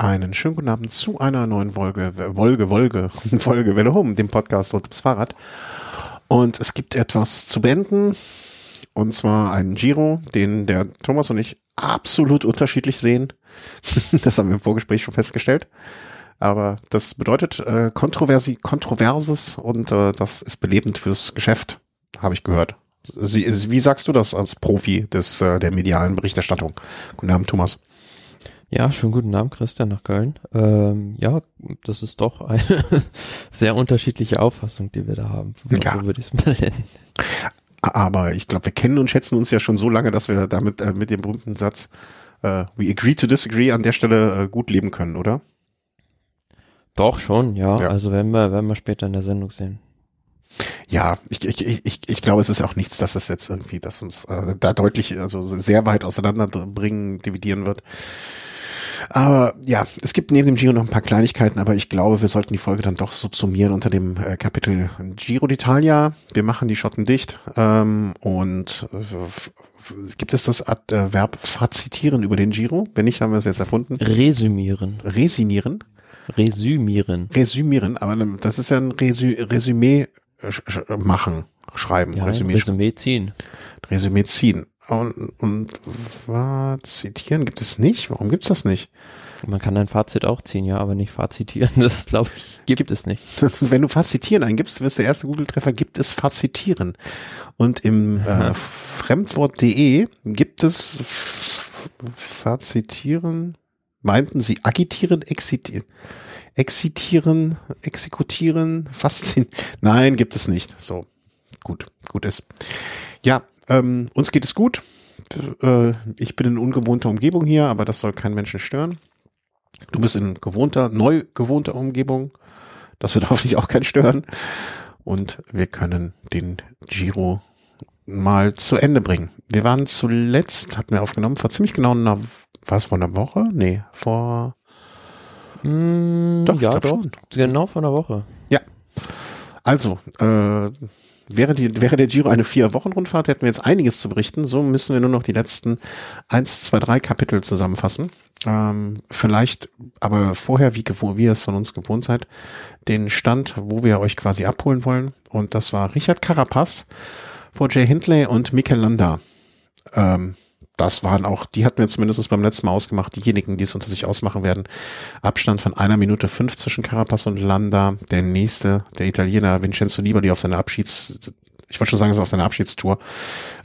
Einen schönen guten Abend zu einer neuen Folge, Wolge, Wolge, Folge Welle Home, dem Podcast rund ums Fahrrad. Und es gibt etwas zu beenden. Und zwar einen Giro, den der Thomas und ich absolut unterschiedlich sehen. das haben wir im Vorgespräch schon festgestellt. Aber das bedeutet äh, Kontroversi Kontroverses und äh, das ist belebend fürs Geschäft, habe ich gehört. Sie, wie sagst du das als Profi des äh, der medialen Berichterstattung? Guten Abend, Thomas. Ja, schönen guten Abend, Christian, nach Köln. Ähm, ja, das ist doch eine sehr unterschiedliche Auffassung, die wir da haben. Ja. So würde ich es mal nennen. Aber ich glaube, wir kennen und schätzen uns ja schon so lange, dass wir damit äh, mit dem berühmten Satz äh, We agree to disagree an der Stelle äh, gut leben können, oder? Doch, schon, ja. ja. Also werden wir, werden wir später in der Sendung sehen. Ja, ich, ich, ich, ich glaube, es ist auch nichts, dass es jetzt irgendwie, dass uns äh, da deutlich, also sehr weit auseinanderbringen, dividieren wird. Aber ja, es gibt neben dem Giro noch ein paar Kleinigkeiten, aber ich glaube, wir sollten die Folge dann doch subsumieren unter dem äh, Kapitel Giro d'Italia. Wir machen die Schotten dicht ähm, und äh, gibt es das Verb fazitieren über den Giro? Wenn nicht, haben wir es jetzt erfunden. Resümieren. Resinieren? Resümieren. Resümieren, aber das ist ja ein Resü Resümee äh, machen, schreiben. Ja, Resümee, Resümee ziehen. Resümee ziehen. Und, und zitieren gibt es nicht? Warum gibt es das nicht? Man kann ein Fazit auch ziehen, ja, aber nicht fazitieren. Das glaube ich, gibt, gibt es nicht. Wenn du fazitieren eingibst, wirst der erste Google-Treffer, gibt es fazitieren. Und im äh, Fremdwort.de gibt es fazitieren, meinten sie agitieren, exitieren, exitieren, exekutieren, faszinieren. Nein, gibt es nicht. So, gut, gut ist. Ja, ähm, uns geht es gut. Äh, ich bin in ungewohnter Umgebung hier, aber das soll keinen Menschen stören. Du bist in gewohnter, neu gewohnter Umgebung. Das wird hoffentlich auch keinen stören. Und wir können den Giro mal zu Ende bringen. Wir waren zuletzt, hatten wir aufgenommen, vor ziemlich genau einer, war es vor einer Woche? Nee, vor, mm, doch, ja, doch, schon. genau vor einer Woche. Ja. Also, äh, Wäre, die, wäre der Giro eine Vier-Wochen-Rundfahrt, hätten wir jetzt einiges zu berichten. So müssen wir nur noch die letzten eins, zwei, drei Kapitel zusammenfassen. Ähm, vielleicht, aber vorher, wie, wie ihr es von uns gewohnt seid, den Stand, wo wir euch quasi abholen wollen. Und das war Richard Carapaz vor Jay Hindley und Mikel Landa. Ähm, das waren auch, die hatten wir zumindest beim letzten Mal ausgemacht, diejenigen, die es unter sich ausmachen werden. Abstand von einer Minute fünf zwischen Carapaz und Landa. Der nächste, der Italiener Vincenzo Nibali auf seiner Abschieds, ich wollte schon sagen, so auf seiner Abschiedstour,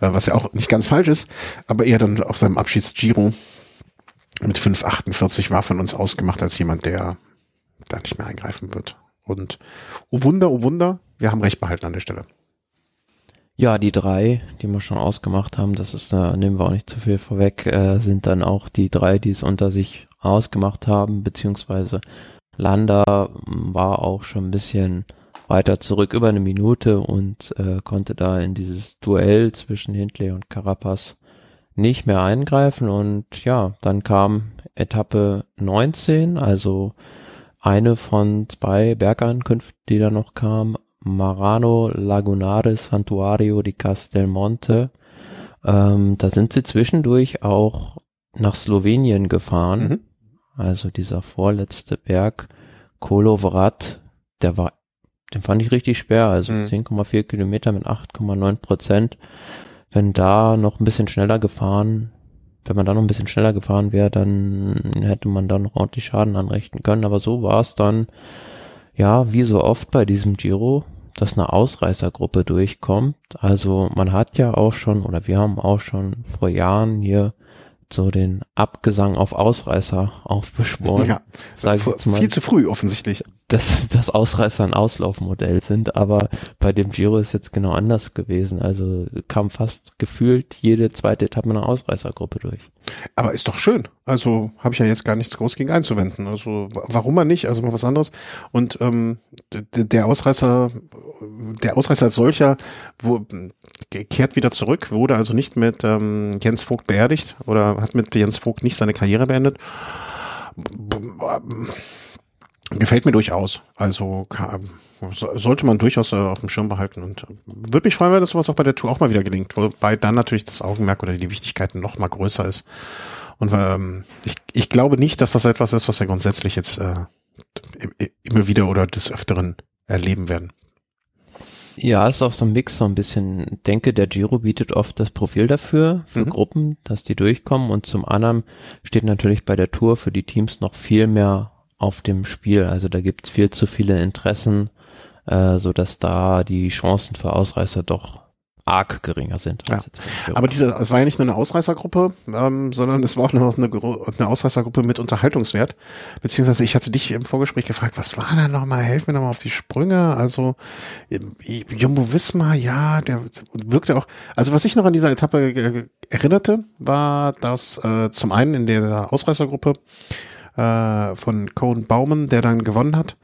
äh, was ja auch nicht ganz falsch ist, aber eher dann auf seinem Abschiedsgiro mit 5,48 war von uns ausgemacht als jemand, der da nicht mehr eingreifen wird. Und oh Wunder, oh Wunder, wir haben recht behalten an der Stelle. Ja, die drei, die wir schon ausgemacht haben, das ist, da nehmen wir auch nicht zu viel vorweg, äh, sind dann auch die drei, die es unter sich ausgemacht haben, beziehungsweise Landa war auch schon ein bisschen weiter zurück, über eine Minute und äh, konnte da in dieses Duell zwischen Hindley und Carapaz nicht mehr eingreifen und ja, dann kam Etappe 19, also eine von zwei Bergankünften, die da noch kam, Marano Lagunare Santuario di Castelmonte. Ähm, da sind sie zwischendurch auch nach Slowenien gefahren. Mhm. Also dieser vorletzte Berg, Kolovrat, der war, den fand ich richtig schwer. Also mhm. 10,4 Kilometer mit 8,9 Prozent. Wenn da noch ein bisschen schneller gefahren, wenn man da noch ein bisschen schneller gefahren wäre, dann hätte man da noch ordentlich Schaden anrichten können. Aber so war es dann, ja, wie so oft bei diesem Giro, dass eine Ausreißergruppe durchkommt. Also man hat ja auch schon, oder wir haben auch schon vor Jahren hier so den Abgesang auf Ausreißer aufbeschworen. Ja, sag ich jetzt mal, viel zu früh offensichtlich. Dass, dass Ausreißer ein Auslaufmodell sind, aber bei dem Giro ist jetzt genau anders gewesen. Also kam fast gefühlt jede zweite Etappe einer Ausreißergruppe durch. Aber ist doch schön. Also habe ich ja jetzt gar nichts groß gegen einzuwenden. Also warum mal nicht? Also mal was anderes. Und ähm, der Ausreißer, der Ausreißer als solcher wo, kehrt wieder zurück, wurde also nicht mit ähm, Jens Vogt beerdigt oder hat mit Jens Vogt nicht seine Karriere beendet. Gefällt mir durchaus. Also sollte man durchaus äh, auf dem Schirm behalten und äh, würde mich freuen, wenn das sowas auch bei der Tour auch mal wieder gelingt, wobei dann natürlich das Augenmerk oder die Wichtigkeit noch mal größer ist Und ähm, ich, ich glaube nicht, dass das etwas ist, was wir grundsätzlich jetzt äh, immer wieder oder des Öfteren erleben werden. Ja, ist auch so ein Mix so ein bisschen. Denke, der Giro bietet oft das Profil dafür, für mhm. Gruppen, dass die durchkommen und zum anderen steht natürlich bei der Tour für die Teams noch viel mehr auf dem Spiel. Also da gibt's viel zu viele Interessen, äh, so dass da die Chancen für Ausreißer doch arg geringer sind. Ja. Aber diese, es war ja nicht nur eine Ausreißergruppe, ähm, sondern es war auch noch eine, eine Ausreißergruppe mit Unterhaltungswert. Beziehungsweise ich hatte dich im Vorgespräch gefragt, was war da nochmal? Helf mir nochmal auf die Sprünge. Also Jumbo Wismar, ja, der wirkte auch. Also was ich noch an dieser Etappe erinnerte, war, dass äh, zum einen in der Ausreißergruppe äh, von Cohen Baumann, der dann gewonnen hat,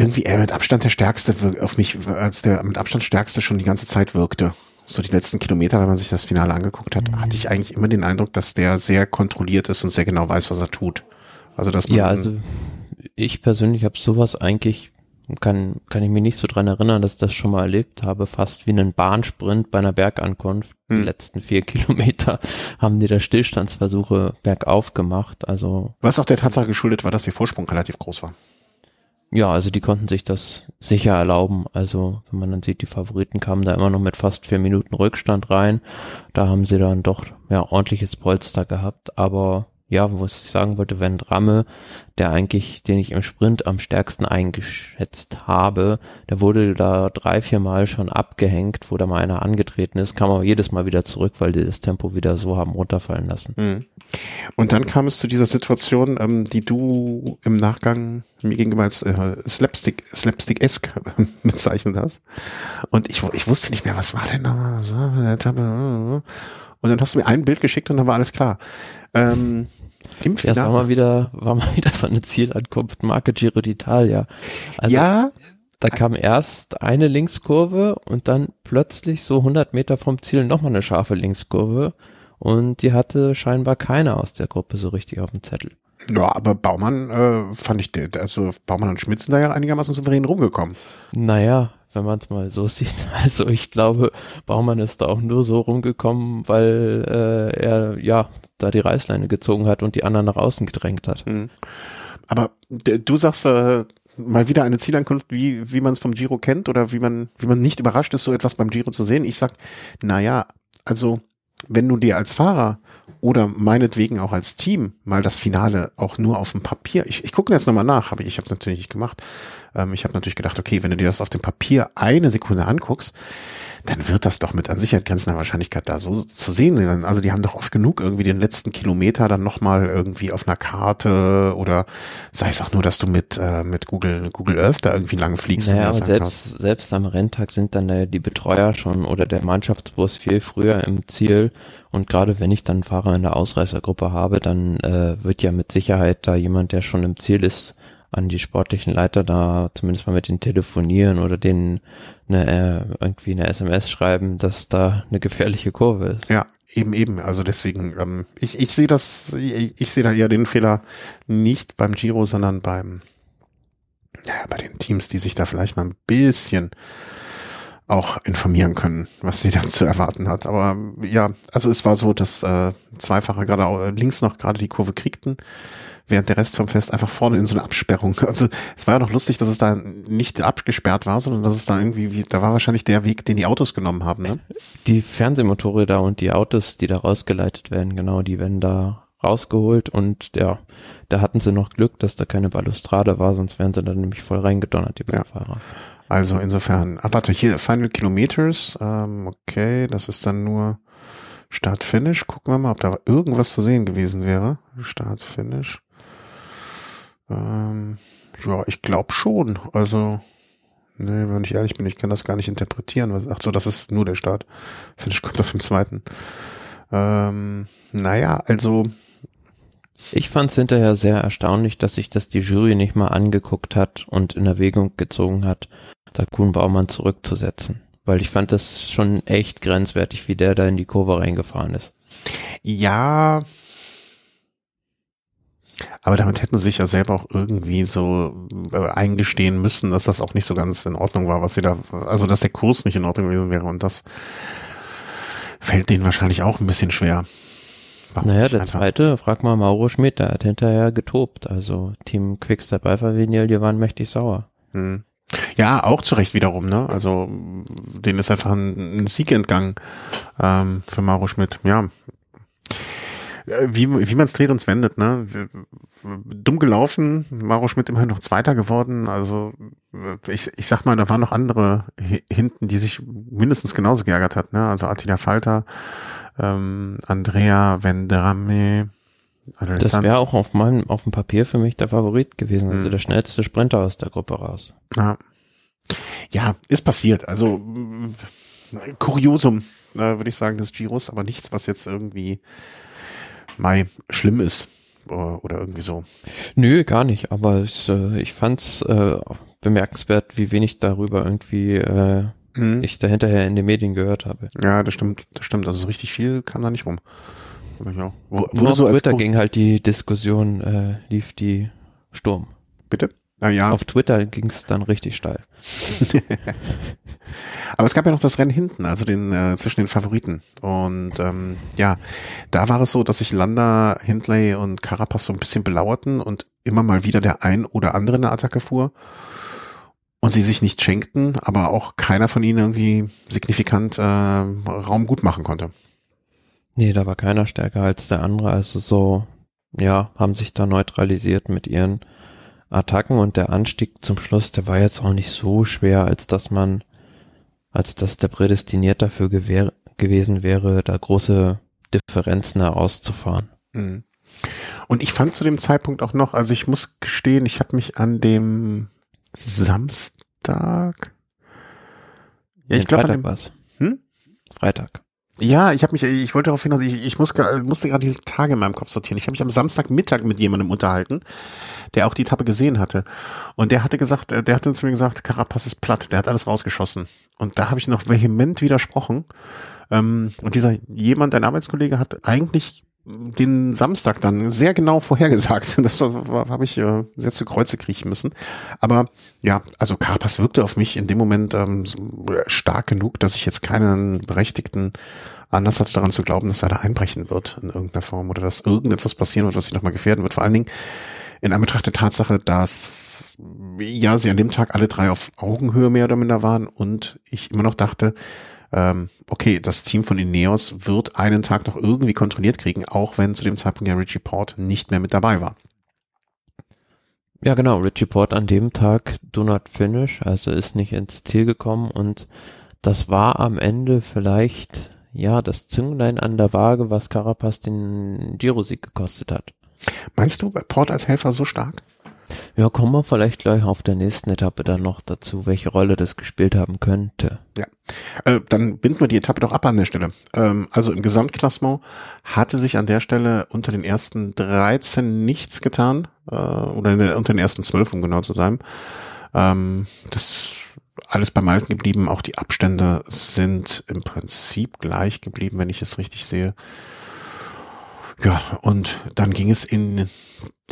irgendwie er mit Abstand der stärkste auf mich, als der mit Abstand stärkste schon die ganze Zeit wirkte. So die letzten Kilometer, wenn man sich das Finale angeguckt hat, mhm. hatte ich eigentlich immer den Eindruck, dass der sehr kontrolliert ist und sehr genau weiß, was er tut. Also dass man ja, also ich persönlich habe sowas eigentlich kann kann ich mich nicht so dran erinnern, dass ich das schon mal erlebt habe, fast wie einen Bahnsprint bei einer Bergankunft. Hm. Die letzten vier Kilometer haben die da Stillstandsversuche bergauf gemacht. Also was auch der Tatsache geschuldet war, dass der Vorsprung relativ groß war. Ja, also die konnten sich das sicher erlauben. Also wenn man dann sieht, die Favoriten kamen da immer noch mit fast vier Minuten Rückstand rein. Da haben sie dann doch ja ordentliches Polster gehabt. Aber ja, was ich sagen wollte, wenn Ramme, der eigentlich, den ich im Sprint am stärksten eingeschätzt habe, der wurde da drei, vier Mal schon abgehängt, wo da mal einer angetreten ist, kam aber jedes Mal wieder zurück, weil die das Tempo wieder so haben runterfallen lassen. Mhm. Und dann kam es zu dieser Situation, ähm, die du im Nachgang mir gegenüber als äh, Slapstick, Slapstick-esque bezeichnet hast. Und ich, ich wusste nicht mehr, was war denn da? Und dann hast du mir ein Bild geschickt und dann war alles klar. Ähm, im Finale. Ja, war mal wieder, war mal wieder so eine Zielankunft, Marke Giro d'Italia. Also, ja. Da kam erst eine Linkskurve und dann plötzlich so 100 Meter vom Ziel nochmal eine scharfe Linkskurve und die hatte scheinbar keiner aus der Gruppe so richtig auf dem Zettel. Ja, aber Baumann äh, fand ich, also Baumann und Schmidt sind da ja einigermaßen souverän rumgekommen. Naja, wenn man es mal so sieht. Also ich glaube, Baumann ist da auch nur so rumgekommen, weil äh, er ja da die Reißleine gezogen hat und die anderen nach außen gedrängt hat. Mhm. Aber du sagst äh, mal wieder eine Zielankunft, wie, wie man es vom Giro kennt oder wie man, wie man nicht überrascht ist, so etwas beim Giro zu sehen. Ich sag, naja, also wenn du dir als Fahrer oder meinetwegen auch als Team mal das Finale auch nur auf dem Papier, ich, ich gucke jetzt nochmal nach, aber ich habe es natürlich nicht gemacht. Ähm, ich habe natürlich gedacht, okay, wenn du dir das auf dem Papier eine Sekunde anguckst, dann wird das doch mit an Sicherheit grenzender Wahrscheinlichkeit da so zu sehen. Also die haben doch oft genug irgendwie den letzten Kilometer dann nochmal irgendwie auf einer Karte oder sei es auch nur, dass du mit, äh, mit Google, Google Earth da irgendwie lang fliegst. Naja, aber selbst, selbst am Renntag sind dann äh, die Betreuer schon oder der Mannschaftsbus viel früher im Ziel und gerade wenn ich dann Fahrer in der Ausreißergruppe habe, dann äh, wird ja mit Sicherheit da jemand, der schon im Ziel ist, an die sportlichen Leiter da zumindest mal mit denen telefonieren oder denen eine, äh, irgendwie eine SMS schreiben, dass da eine gefährliche Kurve ist. Ja, eben, eben. Also deswegen, ähm, ich, ich sehe das, ich, ich sehe da eher den Fehler nicht beim Giro, sondern beim, ja, bei den Teams, die sich da vielleicht mal ein bisschen auch informieren können, was sie dann zu erwarten hat. Aber ja, also es war so, dass äh, Zweifacher gerade links noch gerade die Kurve kriegten während der Rest vom Fest einfach vorne in so eine Absperrung. Also es war ja noch lustig, dass es da nicht abgesperrt war, sondern dass es da irgendwie, wie, da war wahrscheinlich der Weg, den die Autos genommen haben. Ne? Die Fernsehmotorräder und die Autos, die da rausgeleitet werden, genau, die werden da rausgeholt und ja, da hatten sie noch Glück, dass da keine Balustrade war, sonst wären sie dann nämlich voll reingedonnert, die ja. Fahrer. Also insofern, ah, warte, hier Final Kilometers, ähm, okay, das ist dann nur Start-Finish. Gucken wir mal, ob da irgendwas zu sehen gewesen wäre. Start-Finish. Ähm, ja, ich glaube schon. Also, nee, wenn ich ehrlich bin, ich kann das gar nicht interpretieren. Was, ach so, das ist nur der Start. Finish kommt auf dem zweiten. Ähm, naja, also. Ich fand es hinterher sehr erstaunlich, dass sich das die Jury nicht mal angeguckt hat und in Erwägung gezogen hat, da Kuhn Baumann zurückzusetzen. Weil ich fand das schon echt grenzwertig, wie der da in die Kurve reingefahren ist. Ja, aber damit hätten sie sich ja selber auch irgendwie so äh, eingestehen müssen, dass das auch nicht so ganz in Ordnung war, was sie da, also dass der Kurs nicht in Ordnung gewesen wäre und das fällt denen wahrscheinlich auch ein bisschen schwer. Warum naja, der einfach? zweite, frag mal Mauro Schmidt, der hat hinterher getobt. Also Team Quickstep Alpha Vinyl, die waren mächtig sauer. Hm. Ja, auch zu Recht wiederum, ne? Also denen ist einfach ein, ein Sieg entgangen ähm, für Mauro Schmidt. Ja, wie, wie man es dreht und wendet, ne? Dumm gelaufen, Maro Schmidt immerhin noch Zweiter geworden. Also ich, ich sag mal, da waren noch andere hinten, die sich mindestens genauso geärgert hat, ne? Also Attila Falter, ähm, Andrea Vendrame. Das wäre auch auf meinem, auf dem Papier für mich der Favorit gewesen, also mhm. der schnellste Sprinter aus der Gruppe raus. Ja, ja ist passiert. Also Kuriosum, äh, würde ich sagen, des Giros, aber nichts, was jetzt irgendwie Mai schlimm ist oder irgendwie so. Nö, gar nicht, aber es, äh, ich fand's äh, bemerkenswert, wie wenig darüber irgendwie äh, mhm. ich da hinterher in den Medien gehört habe. Ja, das stimmt, das stimmt. Also richtig viel kam da nicht rum. Ja. Wo, Nur auf so Twitter ging halt die Diskussion, äh, lief die Sturm. Bitte? Ah, ja. Auf Twitter ging's dann richtig steil. Aber es gab ja noch das Rennen hinten, also den äh, zwischen den Favoriten. Und ähm, ja, da war es so, dass sich Landa, Hindley und Carapaz so ein bisschen belauerten und immer mal wieder der ein oder andere eine Attacke fuhr. Und sie sich nicht schenkten, aber auch keiner von ihnen irgendwie signifikant äh, Raum gut machen konnte. Nee, da war keiner stärker als der andere. Also so, ja, haben sich da neutralisiert mit ihren Attacken und der Anstieg zum Schluss, der war jetzt auch nicht so schwer, als dass man als dass der prädestiniert dafür gewähr, gewesen wäre, da große Differenzen auszufahren. Mhm. Und ich fand zu dem Zeitpunkt auch noch, also ich muss gestehen, ich habe mich an dem Samstag, ja, ich glaube, Freitag war's. Hm? Freitag. Ja, ich habe mich, ich wollte darauf hinaus, ich, ich muss, musste gerade diese Tage in meinem Kopf sortieren. Ich habe mich am Samstagmittag mit jemandem unterhalten, der auch die Etappe gesehen hatte. Und der hatte gesagt, der hatte zu mir gesagt, Carapaz ist platt, der hat alles rausgeschossen. Und da habe ich noch vehement widersprochen. Ähm, und dieser jemand, ein Arbeitskollege, hat eigentlich den Samstag dann sehr genau vorhergesagt. Das habe ich äh, sehr zu Kreuze kriechen müssen. Aber ja, also Carapaz wirkte auf mich in dem Moment ähm, stark genug, dass ich jetzt keinen berechtigten Anlass hatte daran zu glauben, dass er da einbrechen wird in irgendeiner Form oder dass irgendetwas passieren wird, was sich nochmal gefährden wird. Vor allen Dingen in Anbetracht der Tatsache, dass ja sie an dem Tag alle drei auf Augenhöhe mehr oder minder waren und ich immer noch dachte, ähm, okay, das Team von Ineos wird einen Tag noch irgendwie kontrolliert kriegen, auch wenn zu dem Zeitpunkt ja Richie Port nicht mehr mit dabei war. Ja, genau. Richie Port an dem Tag do not finish, also ist nicht ins Ziel gekommen und das war am Ende vielleicht, ja, das Zünglein an der Waage, was Carapaz den Giro-Sieg gekostet hat. Meinst du Port als Helfer so stark? Ja, kommen wir vielleicht gleich auf der nächsten Etappe dann noch dazu, welche Rolle das gespielt haben könnte. Ja, äh, dann binden wir die Etappe doch ab an der Stelle. Ähm, also im Gesamtklassement hatte sich an der Stelle unter den ersten 13 nichts getan, äh, oder der, unter den ersten 12, um genau zu sein. Ähm, das alles beim Alten geblieben, auch die Abstände sind im Prinzip gleich geblieben, wenn ich es richtig sehe. Ja, und dann ging es in,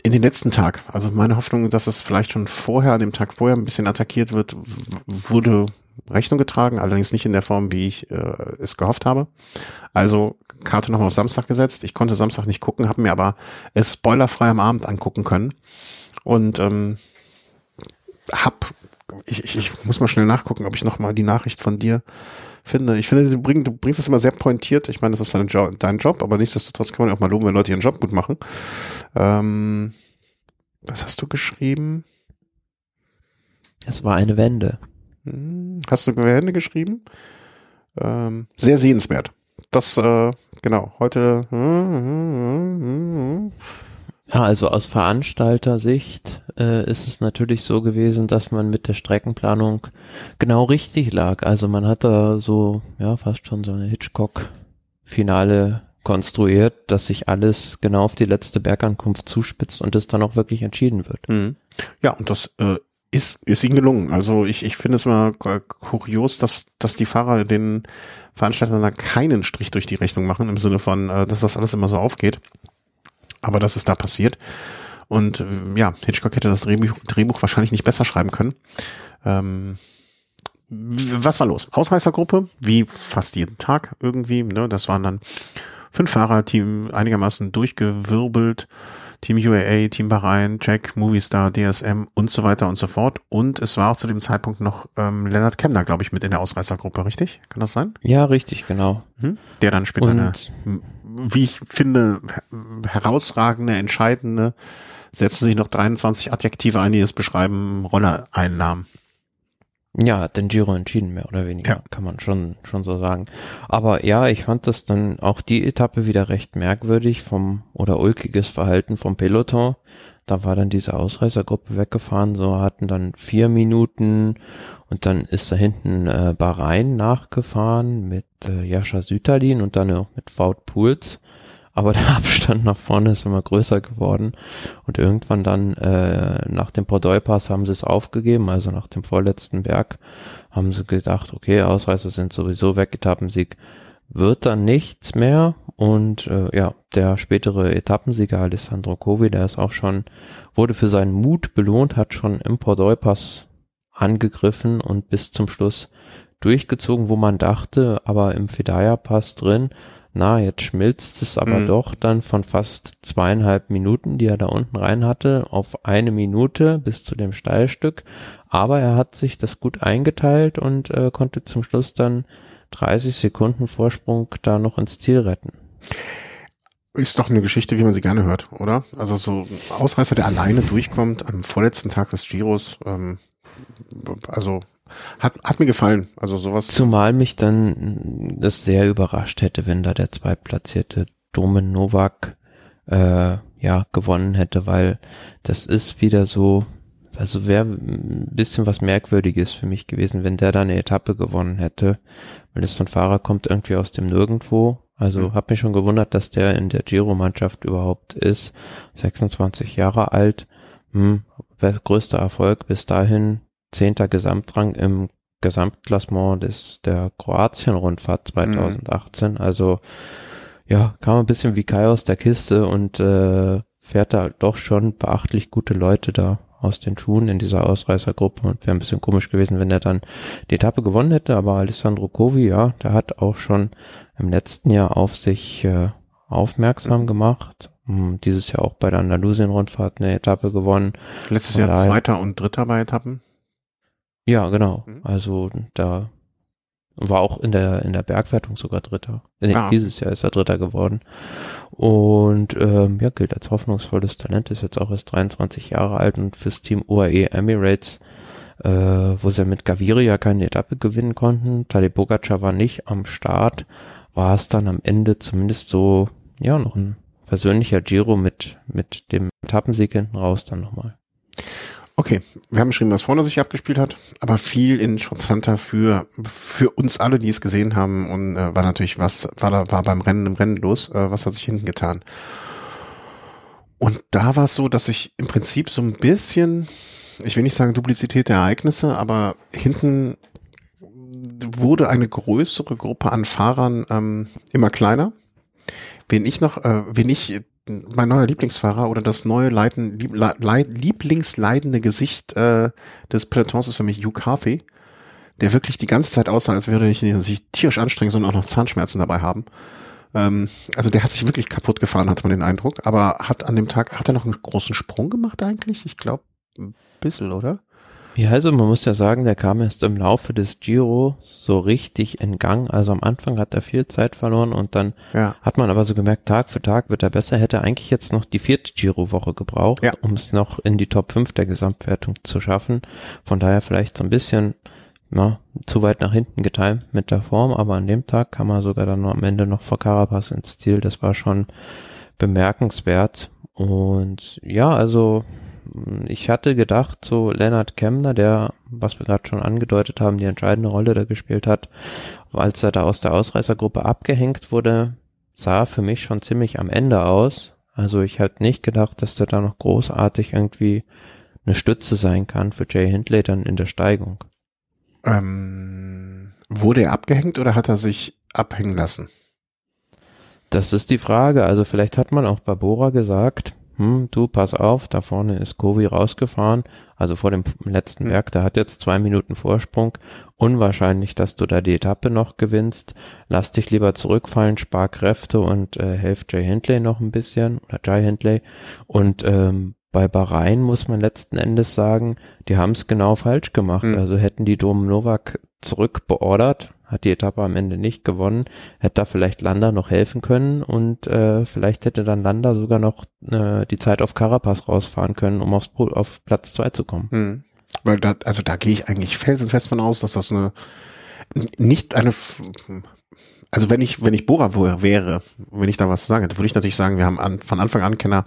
in den letzten Tag. Also meine Hoffnung, dass es vielleicht schon vorher, an dem Tag vorher ein bisschen attackiert wird, wurde Rechnung getragen, allerdings nicht in der Form, wie ich äh, es gehofft habe. Also Karte nochmal auf Samstag gesetzt. Ich konnte Samstag nicht gucken, habe mir aber es spoilerfrei am Abend angucken können. Und ähm, hab, ich, ich, ich muss mal schnell nachgucken, ob ich nochmal die Nachricht von dir finde. Ich finde, du, bring, du bringst es immer sehr pointiert. Ich meine, das ist dein Job, dein Job, aber nichtsdestotrotz kann man auch mal loben, wenn Leute ihren Job gut machen. Ähm, was hast du geschrieben? Es war eine Wende. Hm, hast du Wende geschrieben? Ähm, sehr sehenswert. Das, äh, genau, heute. Hm, hm, ja, also aus Veranstalter-Sicht äh, ist es natürlich so gewesen, dass man mit der Streckenplanung genau richtig lag. Also man hat da so, ja, fast schon so eine Hitchcock-Finale konstruiert, dass sich alles genau auf die letzte Bergankunft zuspitzt und es dann auch wirklich entschieden wird. Mhm. Ja, und das äh, ist, ist ihnen gelungen. Also ich, ich finde es immer kurios, dass, dass die Fahrer den Veranstaltern da keinen Strich durch die Rechnung machen, im Sinne von, äh, dass das alles immer so aufgeht. Aber das ist da passiert. Und äh, ja, Hitchcock hätte das Drehbuch, Drehbuch wahrscheinlich nicht besser schreiben können. Ähm, was war los? Ausreißergruppe, wie fast jeden Tag irgendwie. Ne? Das waren dann fünf Fahrer, Team einigermaßen durchgewirbelt. Team UAA, Team Bahrain, Jack, Movistar, DSM und so weiter und so fort. Und es war auch zu dem Zeitpunkt noch ähm, Lennart Kemner, glaube ich, mit in der Ausreißergruppe, richtig? Kann das sein? Ja, richtig, genau. Mhm. Der dann später und eine, wie ich finde, herausragende, entscheidende, setzen sich noch 23 Adjektive ein, die es beschreiben, Rolle einnahm. Ja, hat den Giro entschieden, mehr oder weniger, ja. kann man schon, schon so sagen. Aber ja, ich fand das dann auch die Etappe wieder recht merkwürdig vom, oder ulkiges Verhalten vom Peloton. Da war dann diese Ausreißergruppe weggefahren, so hatten dann vier Minuten und dann ist da hinten äh, Bahrain nachgefahren mit äh, Jascha Süterlin und dann auch mit Wout Pools aber der Abstand nach vorne ist immer größer geworden. Und irgendwann dann äh, nach dem Pordoi-Pass haben sie es aufgegeben, also nach dem vorletzten Berg haben sie gedacht, okay, Ausreißer sind sowieso weg, Etappensieg wird dann nichts mehr. Und äh, ja, der spätere Etappensieger Alessandro Covi, der ist auch schon, wurde für seinen Mut belohnt, hat schon im Pordoi-Pass angegriffen und bis zum Schluss durchgezogen, wo man dachte, aber im Fedaya-Pass drin, na, jetzt schmilzt es aber mhm. doch dann von fast zweieinhalb Minuten, die er da unten rein hatte, auf eine Minute bis zu dem Steilstück. Aber er hat sich das gut eingeteilt und äh, konnte zum Schluss dann 30 Sekunden Vorsprung da noch ins Ziel retten. Ist doch eine Geschichte, wie man sie gerne hört, oder? Also so ein Ausreißer, der alleine durchkommt am vorletzten Tag des Giros. Ähm, also hat, hat mir gefallen. Also sowas. Zumal mich dann das sehr überrascht hätte, wenn da der zweitplatzierte Domen Novak äh, ja gewonnen hätte, weil das ist wieder so, also wäre ein bisschen was Merkwürdiges für mich gewesen, wenn der da eine Etappe gewonnen hätte, weil das so ein Fahrer kommt irgendwie aus dem Nirgendwo. Also mhm. habe mich schon gewundert, dass der in der Giro-Mannschaft überhaupt ist. 26 Jahre alt, hm, größter Erfolg bis dahin zehnter Gesamtrang im Gesamtklassement des der Kroatien-Rundfahrt 2018. Mhm. Also ja, kam ein bisschen wie Kai aus der Kiste und äh, fährt da doch schon beachtlich gute Leute da aus den Schuhen in dieser Ausreißergruppe und wäre ein bisschen komisch gewesen, wenn er dann die Etappe gewonnen hätte, aber Alessandro Covi, ja, der hat auch schon im letzten Jahr auf sich äh, aufmerksam gemacht. Hm, dieses Jahr auch bei der Andalusien-Rundfahrt eine Etappe gewonnen. Letztes Jahr Zweiter und Dritter bei Etappen. Ja, genau. Mhm. Also da war auch in der in der Bergwertung sogar Dritter. Nee, ah. Dieses Jahr ist er Dritter geworden. Und ähm, ja, gilt als hoffnungsvolles Talent, ist jetzt auch erst 23 Jahre alt und fürs Team UAE Emirates, äh, wo sie mit Gaviria keine Etappe gewinnen konnten, Tadej Pogacar war nicht am Start, war es dann am Ende zumindest so, ja, noch ein persönlicher Giro mit, mit dem Etappensieg hinten raus dann nochmal. Okay, wir haben geschrieben, was vorne sich abgespielt hat, aber viel interessanter für für uns alle, die es gesehen haben und äh, war natürlich was war da war beim Rennen im Rennen los, äh, was hat sich hinten getan. Und da war es so, dass ich im Prinzip so ein bisschen, ich will nicht sagen Duplizität der Ereignisse, aber hinten wurde eine größere Gruppe an Fahrern ähm, immer kleiner. Wen ich noch, äh, wen ich mein neuer Lieblingsfahrer oder das neue Leiden, Lieb, Le, Lieblingsleidende Gesicht äh, des Pelotons ist für mich Hugh Harvey, der wirklich die ganze Zeit aussah, als würde er sich tierisch anstrengen, sondern auch noch Zahnschmerzen dabei haben. Ähm, also der hat sich wirklich kaputt gefahren, hat man den Eindruck. Aber hat an dem Tag, hat er noch einen großen Sprung gemacht eigentlich? Ich glaube, ein bisschen, oder? Ja, also man muss ja sagen, der kam erst im Laufe des Giro so richtig in Gang. Also am Anfang hat er viel Zeit verloren und dann ja. hat man aber so gemerkt, Tag für Tag wird er besser. Hätte eigentlich jetzt noch die vierte Giro-Woche gebraucht, ja. um es noch in die Top 5 der Gesamtwertung zu schaffen. Von daher vielleicht so ein bisschen ja, zu weit nach hinten getimt mit der Form, aber an dem Tag kam er sogar dann am Ende noch vor Carapaz ins Ziel. Das war schon bemerkenswert. Und ja, also ich hatte gedacht, so Leonard Kemner, der, was wir gerade schon angedeutet haben, die entscheidende Rolle da gespielt hat, als er da aus der Ausreißergruppe abgehängt wurde, sah für mich schon ziemlich am Ende aus. Also ich hatte nicht gedacht, dass der da noch großartig irgendwie eine Stütze sein kann für Jay Hindley dann in der Steigung. Ähm, wurde er abgehängt oder hat er sich abhängen lassen? Das ist die Frage. Also vielleicht hat man auch bei Bora gesagt, hm, du, pass auf, da vorne ist Kovi rausgefahren, also vor dem letzten mhm. Berg, der hat jetzt zwei Minuten Vorsprung, unwahrscheinlich, dass du da die Etappe noch gewinnst, lass dich lieber zurückfallen, spar Kräfte und äh, helf Jay Hindley noch ein bisschen, oder Jay Hindley, und ähm, bei Bahrain muss man letzten Endes sagen, die haben es genau falsch gemacht. Mhm. Also hätten die Dom Novak zurückbeordert, hat die Etappe am Ende nicht gewonnen, hätte da vielleicht Landa noch helfen können und äh, vielleicht hätte dann Landa sogar noch äh, die Zeit auf Carapaz rausfahren können, um aufs, auf Platz zwei zu kommen. Hm. Weil da, also da gehe ich eigentlich felsenfest von aus, dass das eine nicht eine also wenn ich, wenn ich Bora wäre, wenn ich da was sagen hätte, würde ich natürlich sagen, wir haben an, von Anfang an Kenner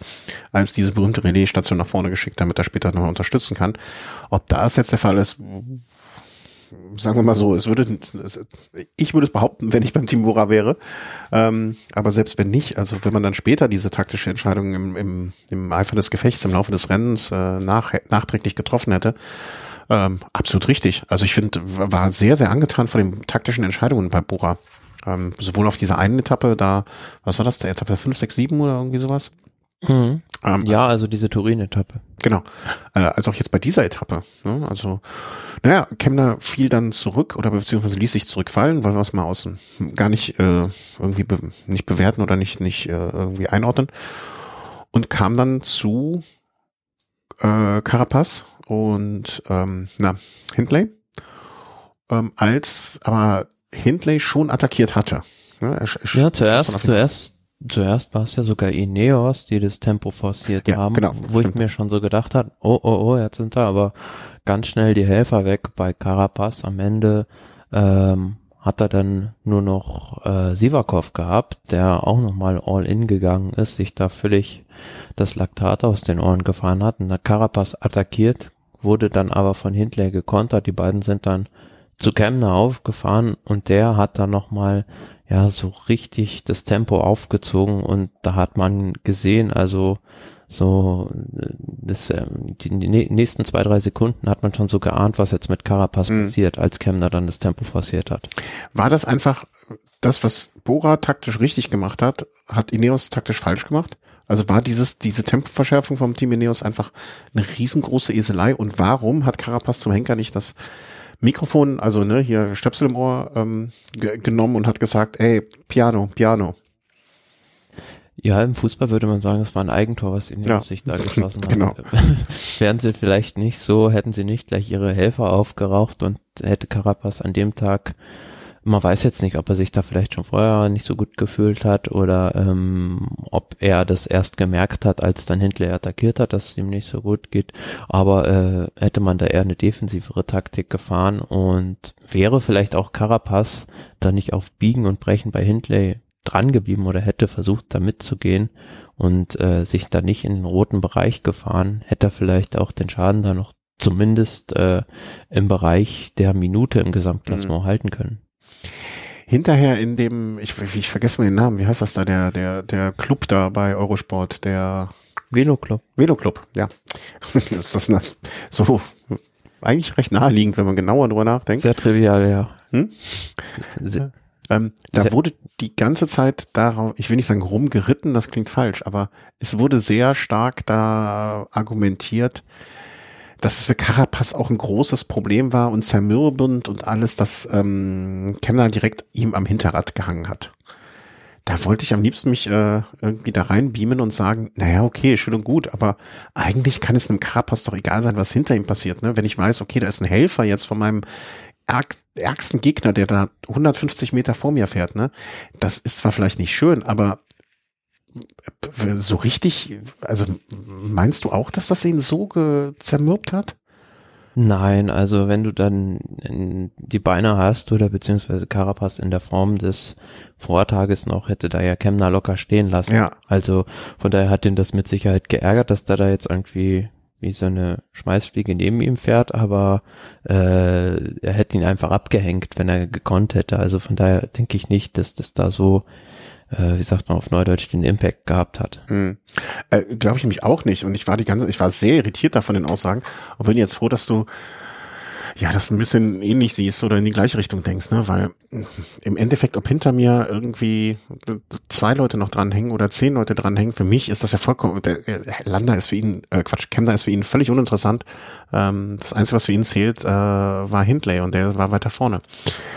als diese berühmte Relais-Station nach vorne geschickt, damit er später noch unterstützen kann. Ob das jetzt der Fall ist, sagen wir mal so, es würde, ich würde es behaupten, wenn ich beim Team Bora wäre. Ähm, aber selbst wenn nicht, also wenn man dann später diese taktische Entscheidung im, im, im Eifer des Gefechts, im Laufe des Rennens äh, nach, nachträglich getroffen hätte, ähm, absolut richtig. Also ich finde, war sehr, sehr angetan von den taktischen Entscheidungen bei Bora. Ähm, sowohl auf dieser einen Etappe, da, was war das, der Etappe 5, 6, 7 oder irgendwie sowas? Mhm. Ähm, ja, also, also diese Turin-Etappe. Genau. Äh, also auch jetzt bei dieser Etappe. Ne? Also naja, Kemner fiel dann zurück oder beziehungsweise ließ sich zurückfallen, wollen wir es mal außen gar nicht äh, irgendwie be nicht bewerten oder nicht nicht äh, irgendwie einordnen und kam dann zu äh, Carapaz und ähm, na Hindley, ähm, als aber Hindley schon attackiert hatte. Ne? Er, er ja, zuerst zuerst Zuerst war es ja sogar Ineos, die das Tempo forciert ja, haben, genau, wo stimmt. ich mir schon so gedacht habe, oh, oh, oh, jetzt sind da aber ganz schnell die Helfer weg bei Carapaz. Am Ende ähm, hat er dann nur noch äh, Sivakov gehabt, der auch nochmal all in gegangen ist, sich da völlig das Laktat aus den Ohren gefahren hat und hat Carapaz attackiert, wurde dann aber von Hindley gekontert. Die beiden sind dann zu Kemner aufgefahren und der hat dann nochmal ja so richtig das Tempo aufgezogen und da hat man gesehen, also so das, ähm, die nächsten zwei, drei Sekunden hat man schon so geahnt, was jetzt mit Carapaz mhm. passiert, als Kemner dann das Tempo forciert hat. War das einfach das, was Bora taktisch richtig gemacht hat, hat Ineos taktisch falsch gemacht? Also war dieses, diese Tempoverschärfung vom Team Ineos einfach eine riesengroße Eselei und warum hat Carapaz zum Henker nicht das Mikrofon, also ne, hier Stöpsel im Ohr ähm, genommen und hat gesagt, ey, Piano, Piano. Ja, im Fußball würde man sagen, es war ein Eigentor, was ihnen ja. sich da geschossen hat. genau. Wären sie vielleicht nicht so, hätten sie nicht gleich ihre Helfer aufgeraucht und hätte Carapaz an dem Tag man weiß jetzt nicht, ob er sich da vielleicht schon vorher nicht so gut gefühlt hat oder ähm, ob er das erst gemerkt hat, als dann Hindley attackiert hat, dass es ihm nicht so gut geht. Aber äh, hätte man da eher eine defensivere Taktik gefahren und wäre vielleicht auch Carapaz da nicht auf Biegen und Brechen bei Hindley dran geblieben oder hätte versucht, da mitzugehen und äh, sich da nicht in den roten Bereich gefahren, hätte er vielleicht auch den Schaden da noch zumindest äh, im Bereich der Minute im Gesamtklassement mhm. halten können hinterher in dem, ich, ich vergesse mal den Namen, wie heißt das da, der, der, der Club da bei Eurosport, der Velo Club. Velo Club, ja. das ist das so eigentlich recht naheliegend, wenn man genauer drüber nachdenkt. Sehr trivial, ja. Hm? Sehr, ähm, da sehr, wurde die ganze Zeit darauf, ich will nicht sagen rumgeritten, das klingt falsch, aber es wurde sehr stark da argumentiert, dass es für Carapaz auch ein großes Problem war und zermürbend und alles, dass ähm, Kemner direkt ihm am Hinterrad gehangen hat. Da wollte ich am liebsten mich äh, irgendwie da reinbeamen und sagen, naja, okay, schön und gut, aber eigentlich kann es einem Carapaz doch egal sein, was hinter ihm passiert. Ne? Wenn ich weiß, okay, da ist ein Helfer jetzt von meinem ärgsten Gegner, der da 150 Meter vor mir fährt, ne? Das ist zwar vielleicht nicht schön, aber so richtig, also meinst du auch, dass das ihn so zermürbt hat? Nein, also wenn du dann die Beine hast oder beziehungsweise Carapaz in der Form des Vortages noch, hätte da ja Kemner locker stehen lassen. Ja. Also von daher hat ihn das mit Sicherheit geärgert, dass da da jetzt irgendwie wie so eine Schmeißfliege neben ihm fährt, aber äh, er hätte ihn einfach abgehängt, wenn er gekonnt hätte. Also von daher denke ich nicht, dass das da so äh, wie sagt man auf Neudeutsch, den Impact gehabt hat. Hm. Äh, Glaube ich nämlich auch nicht. Und ich war die ganze, ich war sehr irritiert davon den Aussagen und bin jetzt froh, dass du Ja, das ein bisschen ähnlich siehst oder in die gleiche Richtung denkst, ne? Weil im Endeffekt, ob hinter mir irgendwie zwei Leute noch dranhängen oder zehn Leute dranhängen, für mich ist das ja vollkommen, der, Landa ist für ihn, äh, Quatsch, Kemner ist für ihn völlig uninteressant. Ähm, das Einzige, was für ihn zählt, äh, war Hindley und der war weiter vorne.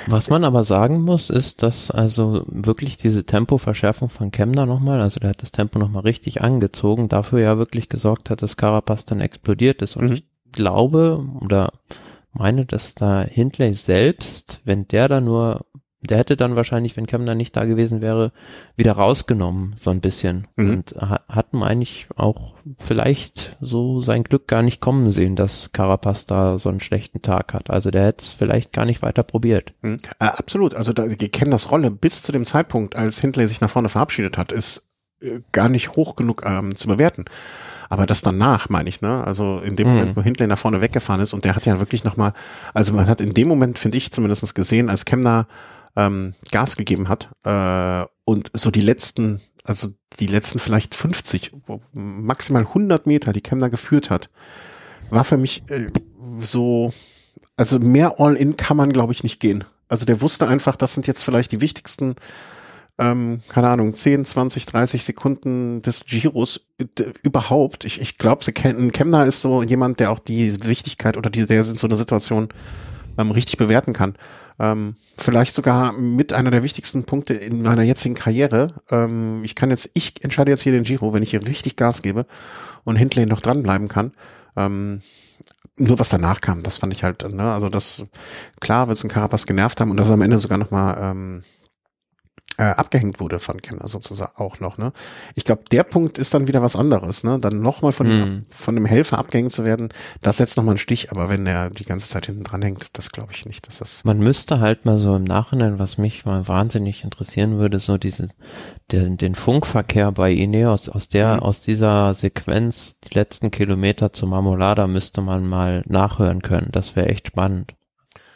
Was man aber sagen muss, ist, dass also wirklich diese Tempoverschärfung von Kemner nochmal, also der hat das Tempo nochmal richtig angezogen, dafür ja wirklich gesorgt hat, dass Carapaz dann explodiert ist und mhm. ich glaube oder meine, dass da Hindley selbst, wenn der da nur, der hätte dann wahrscheinlich, wenn Kemner nicht da gewesen wäre, wieder rausgenommen, so ein bisschen. Mhm. Und hatten eigentlich auch vielleicht so sein Glück gar nicht kommen sehen, dass Carapaz da so einen schlechten Tag hat. Also der hätte es vielleicht gar nicht weiter probiert. Mhm. Äh, absolut. Also da, Kemners Rolle bis zu dem Zeitpunkt, als Hindley sich nach vorne verabschiedet hat, ist äh, gar nicht hoch genug ähm, zu bewerten. Aber das danach, meine ich, ne? Also in dem mhm. Moment, wo Hindley nach vorne weggefahren ist und der hat ja wirklich nochmal, also man hat in dem Moment, finde ich zumindest gesehen, als Kemner ähm, Gas gegeben hat äh, und so die letzten, also die letzten vielleicht 50, maximal 100 Meter, die Kemner geführt hat, war für mich äh, so, also mehr All-In kann man, glaube ich, nicht gehen. Also der wusste einfach, das sind jetzt vielleicht die wichtigsten ähm, keine Ahnung, 10, 20, 30 Sekunden des Giros überhaupt. Ich, ich glaube, Kemner ist so jemand, der auch die Wichtigkeit oder die, der so eine Situation ähm, richtig bewerten kann. Ähm, vielleicht sogar mit einer der wichtigsten Punkte in meiner jetzigen Karriere. Ähm, ich kann jetzt, ich entscheide jetzt hier den Giro, wenn ich hier richtig Gas gebe und Hindley noch dranbleiben kann. Ähm, nur was danach kam, das fand ich halt, ne, also das, klar wird es ein Carapaz genervt haben und das ist am Ende sogar nochmal ähm, äh, abgehängt wurde von Kenner sozusagen auch noch. Ne? Ich glaube, der Punkt ist dann wieder was anderes. Ne? Dann nochmal von, mm. von einem Helfer abgehängt zu werden, das setzt nochmal einen Stich. Aber wenn der die ganze Zeit hinten dran hängt, das glaube ich nicht. Dass das Man müsste halt mal so im Nachhinein, was mich mal wahnsinnig interessieren würde, so diesen den, den Funkverkehr bei Ineos aus der mhm. aus dieser Sequenz die letzten Kilometer zu Marmolada müsste man mal nachhören können. Das wäre echt spannend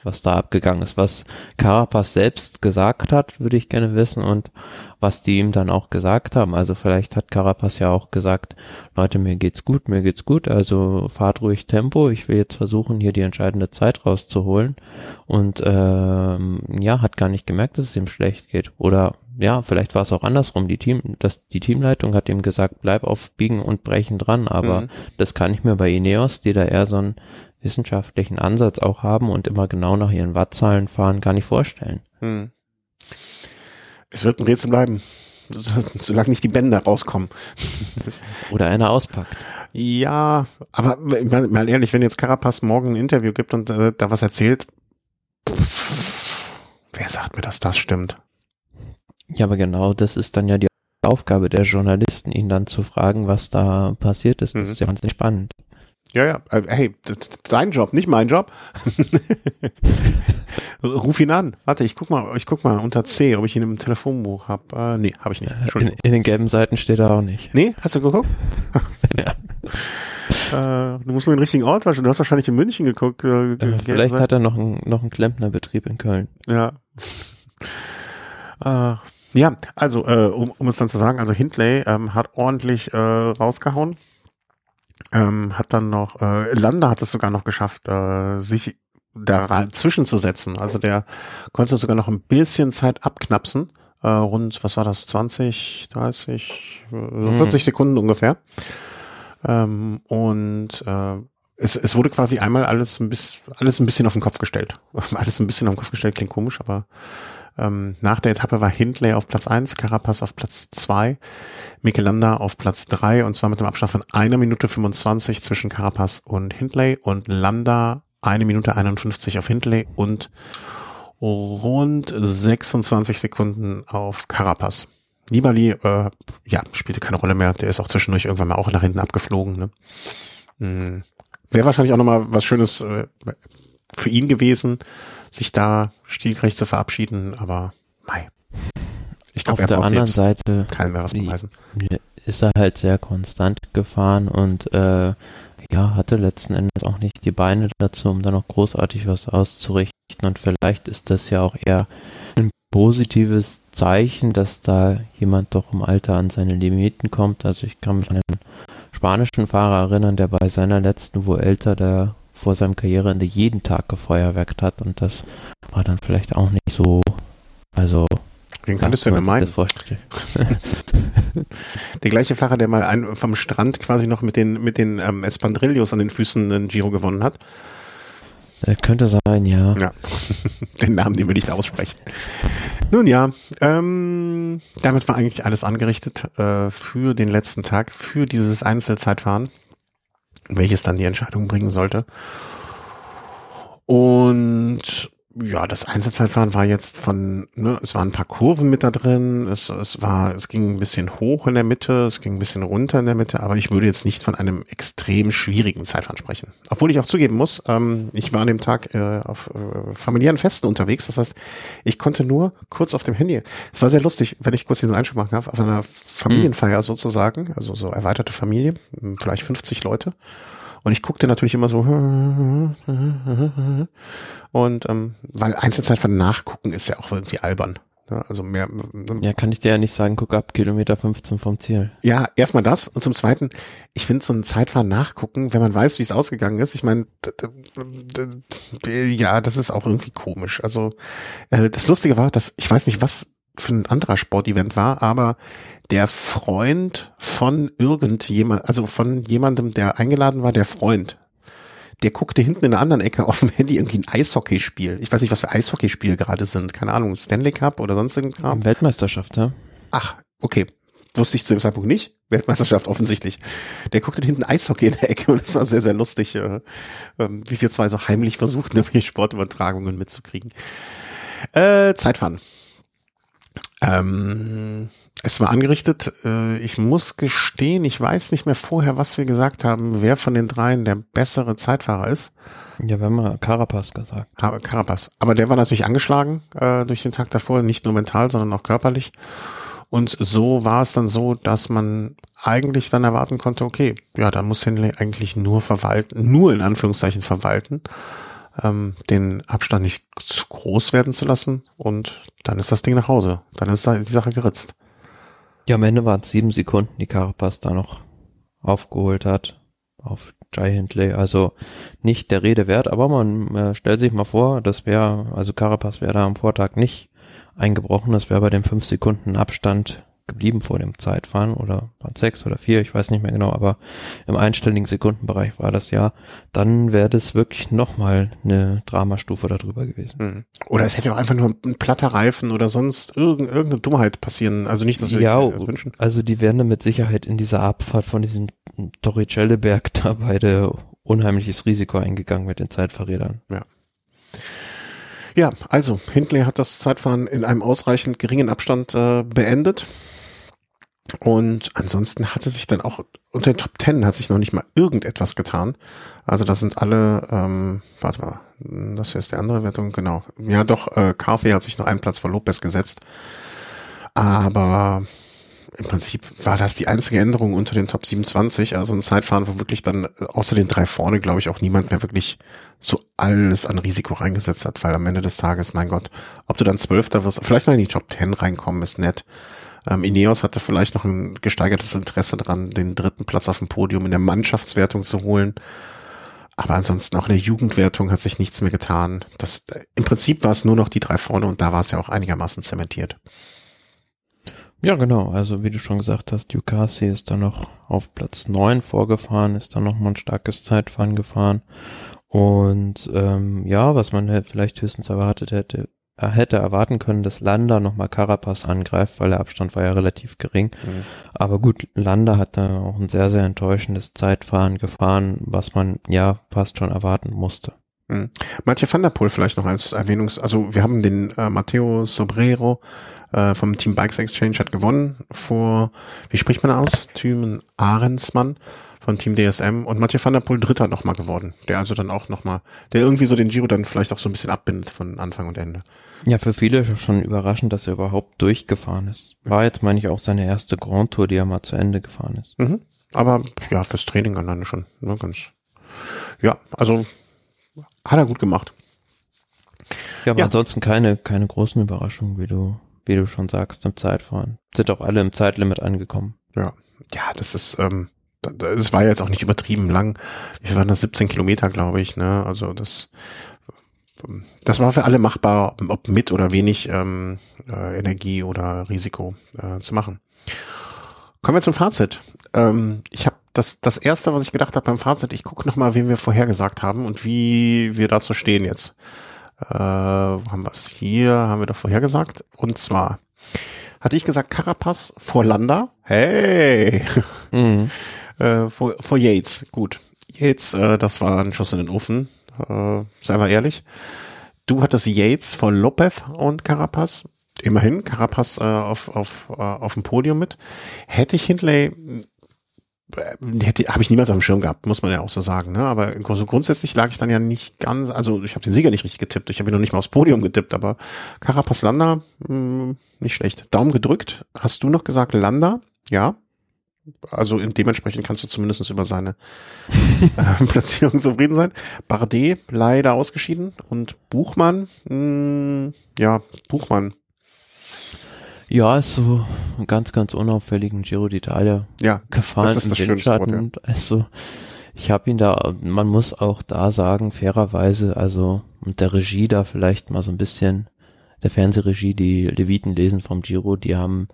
was da abgegangen ist. Was Carapaz selbst gesagt hat, würde ich gerne wissen und was die ihm dann auch gesagt haben. Also vielleicht hat Carapaz ja auch gesagt, Leute, mir geht's gut, mir geht's gut, also fahrt ruhig Tempo. Ich will jetzt versuchen, hier die entscheidende Zeit rauszuholen. Und ähm, ja, hat gar nicht gemerkt, dass es ihm schlecht geht. Oder ja, vielleicht war es auch andersrum. Die Team, das, die Teamleitung hat ihm gesagt, bleib auf Biegen und Brechen dran, aber mhm. das kann ich mir bei Ineos, die da eher so ein wissenschaftlichen Ansatz auch haben und immer genau nach ihren Wattzahlen fahren, gar nicht vorstellen. Hm. Es wird ein Rätsel bleiben, solange nicht die Bänder rauskommen. Oder einer auspackt. Ja, aber mal ehrlich, wenn jetzt Carapaz morgen ein Interview gibt und äh, da was erzählt, pff, wer sagt mir, dass das stimmt? Ja, aber genau das ist dann ja die Aufgabe der Journalisten, ihn dann zu fragen, was da passiert ist. Das mhm. ist ja ganz spannend. Ja, ja. Äh, hey, dein Job, nicht mein Job. Ruf ihn an. Warte, ich guck mal, ich guck mal unter C, ob ich ihn im Telefonbuch habe. Äh, nee, habe ich nicht. In, in, den gelben Seiten steht er auch nicht. Nee, hast du geguckt? ja. Äh, du musst nur den richtigen Ort waschen. Du hast wahrscheinlich in München geguckt. Äh, äh, vielleicht hat er noch einen noch einen Klempnerbetrieb in Köln. Ja. Äh, ja, also äh, um, um es dann zu sagen, also Hindley ähm, hat ordentlich äh, rausgehauen ähm, hat dann noch, äh, Landa hat es sogar noch geschafft, äh, sich dazwischen zu setzen. Also der konnte sogar noch ein bisschen Zeit abknapsen. Äh, rund, was war das, 20, 30, äh, mhm. 40 Sekunden ungefähr. Ähm, und äh, es, es wurde quasi einmal alles ein bisschen, alles ein bisschen auf den Kopf gestellt. alles ein bisschen auf den Kopf gestellt, klingt komisch, aber ähm, nach der Etappe war Hindley auf Platz eins, Carapaz auf Platz zwei, Michelanda auf Platz drei und zwar mit dem Abstand von einer Minute 25 zwischen Carapaz und Hindley und Landa eine Minute 51 auf Hindley und rund 26 Sekunden auf Carapaz. Nibali, äh, ja, spielte keine Rolle mehr. Der ist auch zwischendurch irgendwann mal auch nach hinten abgeflogen. Ne? Mhm. Wäre wahrscheinlich auch nochmal was Schönes äh, für ihn gewesen, sich da stilgerecht zu verabschieden, aber mei. Ich glaube, auf der anderen Seite keinen mehr was beweisen. Ist er halt sehr konstant gefahren und äh, ja, hatte letzten Endes auch nicht die Beine dazu, um da noch großartig was auszurichten. Und vielleicht ist das ja auch eher ein positives Zeichen, dass da jemand doch im Alter an seine Limiten kommt. Also ich kann mich an einen spanischen Fahrer erinnern, der bei seiner letzten Vuelta, der vor seinem Karriereende jeden Tag gefeuerwerkt hat und das war dann vielleicht auch nicht so, also Wen könntest du denn meinen? der gleiche Fahrer, der mal ein, vom Strand quasi noch mit den, mit den ähm, Espandrillos an den Füßen einen Giro gewonnen hat. Das könnte sein, ja. Ja, den Namen, den wir nicht aussprechen. Nun ja, ähm, damit war eigentlich alles angerichtet äh, für den letzten Tag, für dieses Einzelzeitfahren, welches dann die Entscheidung bringen sollte. Und ja, das Einzelzeitfahren war jetzt von, ne, es waren ein paar Kurven mit da drin, es, es war, es ging ein bisschen hoch in der Mitte, es ging ein bisschen runter in der Mitte, aber ich würde jetzt nicht von einem extrem schwierigen Zeitfahren sprechen. Obwohl ich auch zugeben muss, ähm, ich war an dem Tag äh, auf äh, familiären Festen unterwegs, das heißt, ich konnte nur kurz auf dem Handy, es war sehr lustig, wenn ich kurz diesen Einschub machen darf, auf einer Familienfeier sozusagen, also so erweiterte Familie, vielleicht 50 Leute, und ich guckte natürlich immer so. Und ähm, weil Einzelzeit von Nachgucken ist ja auch irgendwie albern. Ja, also mehr. Ja, kann ich dir ja nicht sagen, guck ab, Kilometer 15 vom Ziel. Ja, erstmal das. Und zum Zweiten, ich finde so ein Zeitfahren nachgucken, wenn man weiß, wie es ausgegangen ist. Ich meine, ja, das ist auch irgendwie komisch. Also äh, das Lustige war, dass ich weiß nicht, was für ein anderer Sportevent war, aber der Freund von irgendjemand, also von jemandem, der eingeladen war, der Freund, der guckte hinten in der anderen Ecke auf dem Handy irgendwie ein Eishockeyspiel. Ich weiß nicht, was für Eishockeyspiele gerade sind. Keine Ahnung, Stanley Cup oder sonst irgendwas. Weltmeisterschaft, ja. Ach, okay. Wusste ich zu dem Zeitpunkt nicht. Weltmeisterschaft offensichtlich. Der guckte hinten Eishockey in der Ecke und es war sehr, sehr lustig, äh, äh, wie wir zwei so heimlich versuchten, irgendwie Sportübertragungen mitzukriegen. Äh, Zeitfahren. Ähm, es war angerichtet. Äh, ich muss gestehen, ich weiß nicht mehr vorher, was wir gesagt haben, wer von den dreien der bessere Zeitfahrer ist. Ja, wir haben mal Carapaz gesagt. Carapaz. Aber der war natürlich angeschlagen äh, durch den Tag davor, nicht nur mental, sondern auch körperlich. Und so war es dann so, dass man eigentlich dann erwarten konnte, okay, ja, da muss Henley eigentlich nur verwalten, nur in Anführungszeichen verwalten ähm, den Abstand nicht zu groß werden zu lassen und dann ist das Ding nach Hause. Dann ist die Sache geritzt. Ja, am Ende waren es sieben Sekunden, die Carapaz da noch aufgeholt hat auf Jai Hindley. Also nicht der Rede wert, aber man äh, stellt sich mal vor, das wäre, also Carapaz wäre da am Vortag nicht eingebrochen, das wäre bei dem fünf Sekunden Abstand geblieben vor dem Zeitfahren oder waren sechs oder vier, ich weiß nicht mehr genau, aber im einstelligen Sekundenbereich war das ja, dann wäre das wirklich nochmal eine Dramastufe darüber gewesen. Mhm. Oder es hätte auch einfach nur ein platter Reifen oder sonst irgend, irgendeine Dummheit passieren. Also nicht, dass wir ja, wünschen. Also die wären mit Sicherheit in dieser Abfahrt von diesem Torricelli-Berg da beide unheimliches Risiko eingegangen mit den Zeitfahrrädern. Ja. Ja, also Hindley hat das Zeitfahren in einem ausreichend geringen Abstand äh, beendet. Und ansonsten hatte sich dann auch unter den Top Ten hat sich noch nicht mal irgendetwas getan. Also das sind alle, ähm, warte mal, das hier ist die andere Wertung, genau. Ja doch, äh, Carthy hat sich noch einen Platz vor Lopez gesetzt. Aber im Prinzip war das die einzige Änderung unter den Top 27, also ein Zeitfahren, wo wirklich dann außer den drei vorne, glaube ich, auch niemand mehr wirklich so alles an Risiko reingesetzt hat, weil am Ende des Tages, mein Gott, ob du dann Zwölfter wirst, vielleicht noch in die Top 10 reinkommen, ist nett. Ähm, Ineos hatte vielleicht noch ein gesteigertes Interesse dran, den dritten Platz auf dem Podium in der Mannschaftswertung zu holen. Aber ansonsten auch in der Jugendwertung hat sich nichts mehr getan. Das, Im Prinzip war es nur noch die drei vorne und da war es ja auch einigermaßen zementiert. Ja, genau. Also wie du schon gesagt hast, Ducati ist dann noch auf Platz neun vorgefahren, ist dann noch mal ein starkes Zeitfahren gefahren. Und ähm, ja, was man vielleicht höchstens erwartet hätte, er hätte erwarten können, dass Landa nochmal Carapaz angreift, weil der Abstand war ja relativ gering. Mhm. Aber gut, Landa hat da auch ein sehr, sehr enttäuschendes Zeitfahren gefahren, was man ja fast schon erwarten musste. Mhm. Mathieu van der Poel vielleicht noch als Erwähnungs-, also wir haben den äh, Matteo Sobrero äh, vom Team Bikes Exchange hat gewonnen vor, wie spricht man aus? Thymen Ahrensmann von Team DSM und Mathieu van der Poel Dritter nochmal geworden, der also dann auch nochmal, der irgendwie so den Giro dann vielleicht auch so ein bisschen abbindet von Anfang und Ende. Ja, für viele schon überraschend, dass er überhaupt durchgefahren ist. War jetzt, meine ich, auch seine erste Grand Tour, die er mal zu Ende gefahren ist. Mhm. Aber ja, fürs Training dann schon. Ne, ganz. Ja, also hat er gut gemacht. Ja, aber ja. ansonsten keine, keine großen Überraschungen, wie du, wie du schon sagst, im Zeitfahren. Sind auch alle im Zeitlimit angekommen. Ja, ja, das ist, ähm, es war jetzt auch nicht übertrieben lang. Wir waren das 17 Kilometer, glaube ich. Ne? Also das, das war für alle machbar, ob mit oder wenig ähm, äh, Energie oder Risiko äh, zu machen. Kommen wir zum Fazit. Ähm, ich habe das, das erste, was ich gedacht habe beim Fazit, ich gucke nochmal, wen wir vorhergesagt haben und wie wir dazu stehen jetzt. Äh, wo haben wir es? Hier haben wir doch vorhergesagt. Und zwar hatte ich gesagt, Carapaz vor Landa. Hey! Mhm. äh, vor, vor Yates. Gut. Yates, äh, das war ein Schuss in den Ofen. Äh, sei mal ehrlich. Du hattest Yates vor Lopez und Carapaz. Immerhin, Carapaz äh, auf, auf, äh, auf dem Podium mit. Hätte ich Hindley hätte habe ich niemals auf dem Schirm gehabt, muss man ja auch so sagen. Ne? Aber grundsätzlich lag ich dann ja nicht ganz, also ich habe den Sieger nicht richtig getippt, ich habe ihn noch nicht mal aufs Podium getippt, aber Carapaz Landa, mh, hm, nicht schlecht. Daumen gedrückt. Hast du noch gesagt Landa? Ja. Also in dementsprechend kannst du zumindest über seine äh, Platzierung zufrieden sein. Bardet leider ausgeschieden und Buchmann, mh, hm, ja, Buchmann ja, ist so einen ganz, ganz unauffälligen Giro d'Italia ja, gefahren. Das ist das schönste Wort, ja. Also ich habe ihn da, man muss auch da sagen, fairerweise, also und der Regie da vielleicht mal so ein bisschen, der Fernsehregie, die Leviten lesen vom Giro, die haben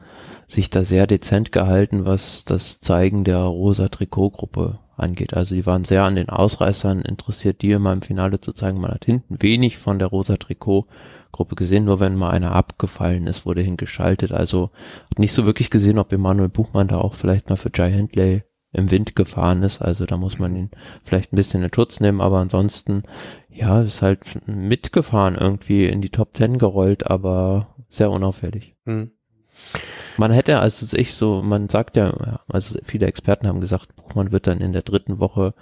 sich da sehr dezent gehalten, was das Zeigen der rosa Trikotgruppe angeht. Also die waren sehr an den Ausreißern interessiert, die immer im Finale zu zeigen. Man hat hinten wenig von der rosa Trikot Gruppe gesehen, nur wenn mal einer abgefallen ist, wurde hingeschaltet. Also nicht so wirklich gesehen, ob Emanuel Buchmann da auch vielleicht mal für Jai Handley im Wind gefahren ist. Also da muss man ihn vielleicht ein bisschen in Schutz nehmen, aber ansonsten, ja, ist halt mitgefahren, irgendwie in die Top Ten gerollt, aber sehr unauffällig. Mhm. Man hätte, also ich so, man sagt ja, also viele Experten haben gesagt, Buchmann wird dann in der dritten Woche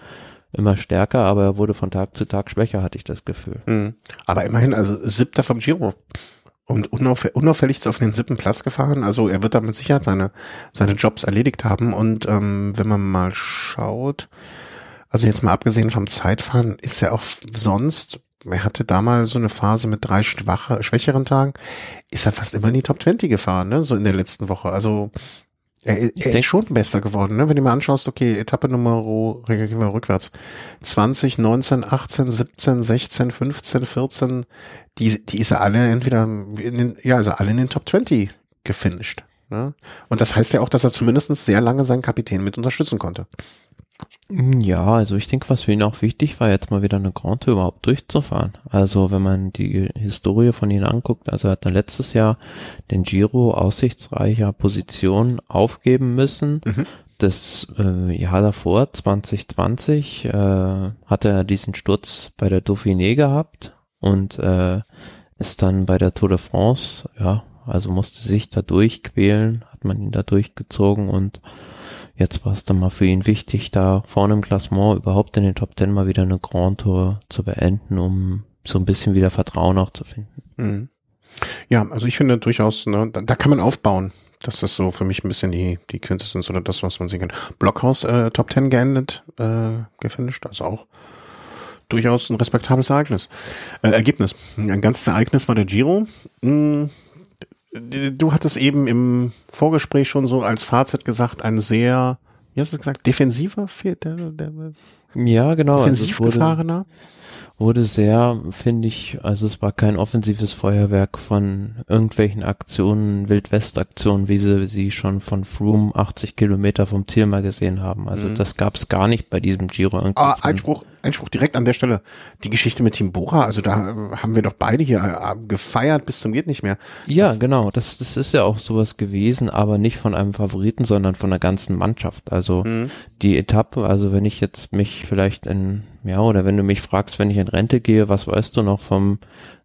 immer stärker, aber er wurde von Tag zu Tag schwächer, hatte ich das Gefühl. Mhm. Aber immerhin, also siebter vom Giro und unauff unauffällig auf den siebten Platz gefahren. Also er wird da mit Sicherheit seine, seine Jobs erledigt haben. Und ähm, wenn man mal schaut, also jetzt mal abgesehen vom Zeitfahren, ist er auch sonst, er hatte damals so eine Phase mit drei schwache, schwächeren Tagen, ist er fast immer in die Top 20 gefahren, ne? So in der letzten Woche. Also er, er ist schon besser geworden, ne? Wenn du mal anschaust, okay, Etappe Nummer, gehen wir rückwärts. 20, 19, 18, 17, 16, 15, 14, die, die ist er alle entweder in den, ja, also alle in den Top 20 gefinisht. Ne? Und das heißt ja auch, dass er zumindest sehr lange seinen Kapitän mit unterstützen konnte. Ja, also ich denke, was für ihn auch wichtig war, jetzt mal wieder eine Grand Tour überhaupt durchzufahren. Also wenn man die Historie von ihm anguckt, also er hat dann letztes Jahr den Giro aussichtsreicher Position aufgeben müssen. Mhm. Das äh, Jahr davor, 2020, äh, hatte er diesen Sturz bei der Dauphiné gehabt und äh, ist dann bei der Tour de France, ja, also musste sich da durchquälen, hat man ihn da durchgezogen und jetzt war es dann mal für ihn wichtig, da vorne im Klassement überhaupt in den Top Ten mal wieder eine Grand Tour zu beenden, um so ein bisschen wieder Vertrauen auch zu finden. Mhm. Ja, also ich finde durchaus, ne, da, da kann man aufbauen. Das ist so für mich ein bisschen die, die Quintessenz oder das, was man sehen kann. Blockhaus äh, Top Ten geendet, äh, gefinisht, also auch durchaus ein respektables Ereignis. Äh, Ergebnis. Ein ganzes Ereignis war der Giro. Hm, du hattest eben im Vorgespräch schon so als Fazit gesagt, ein sehr, wie hast du gesagt, defensiver, der, der, ja, genau. Also defensiv also gefahrener wurde sehr, finde ich, also es war kein offensives Feuerwerk von irgendwelchen Aktionen, Wildwest-Aktionen, wie sie sie schon von Froome 80 Kilometer vom Ziel mal gesehen haben. Also mhm. das gab es gar nicht bei diesem Giro. Ah, Einspruch, Einspruch direkt an der Stelle. Die Geschichte mit Team Bora, also da haben wir doch beide hier äh, gefeiert bis zum geht nicht mehr. Ja, das genau. Das, das ist ja auch sowas gewesen, aber nicht von einem Favoriten, sondern von der ganzen Mannschaft. Also mhm. die Etappe, also wenn ich jetzt mich vielleicht in ja, oder wenn du mich fragst, wenn ich in Rente gehe, was weißt du noch vom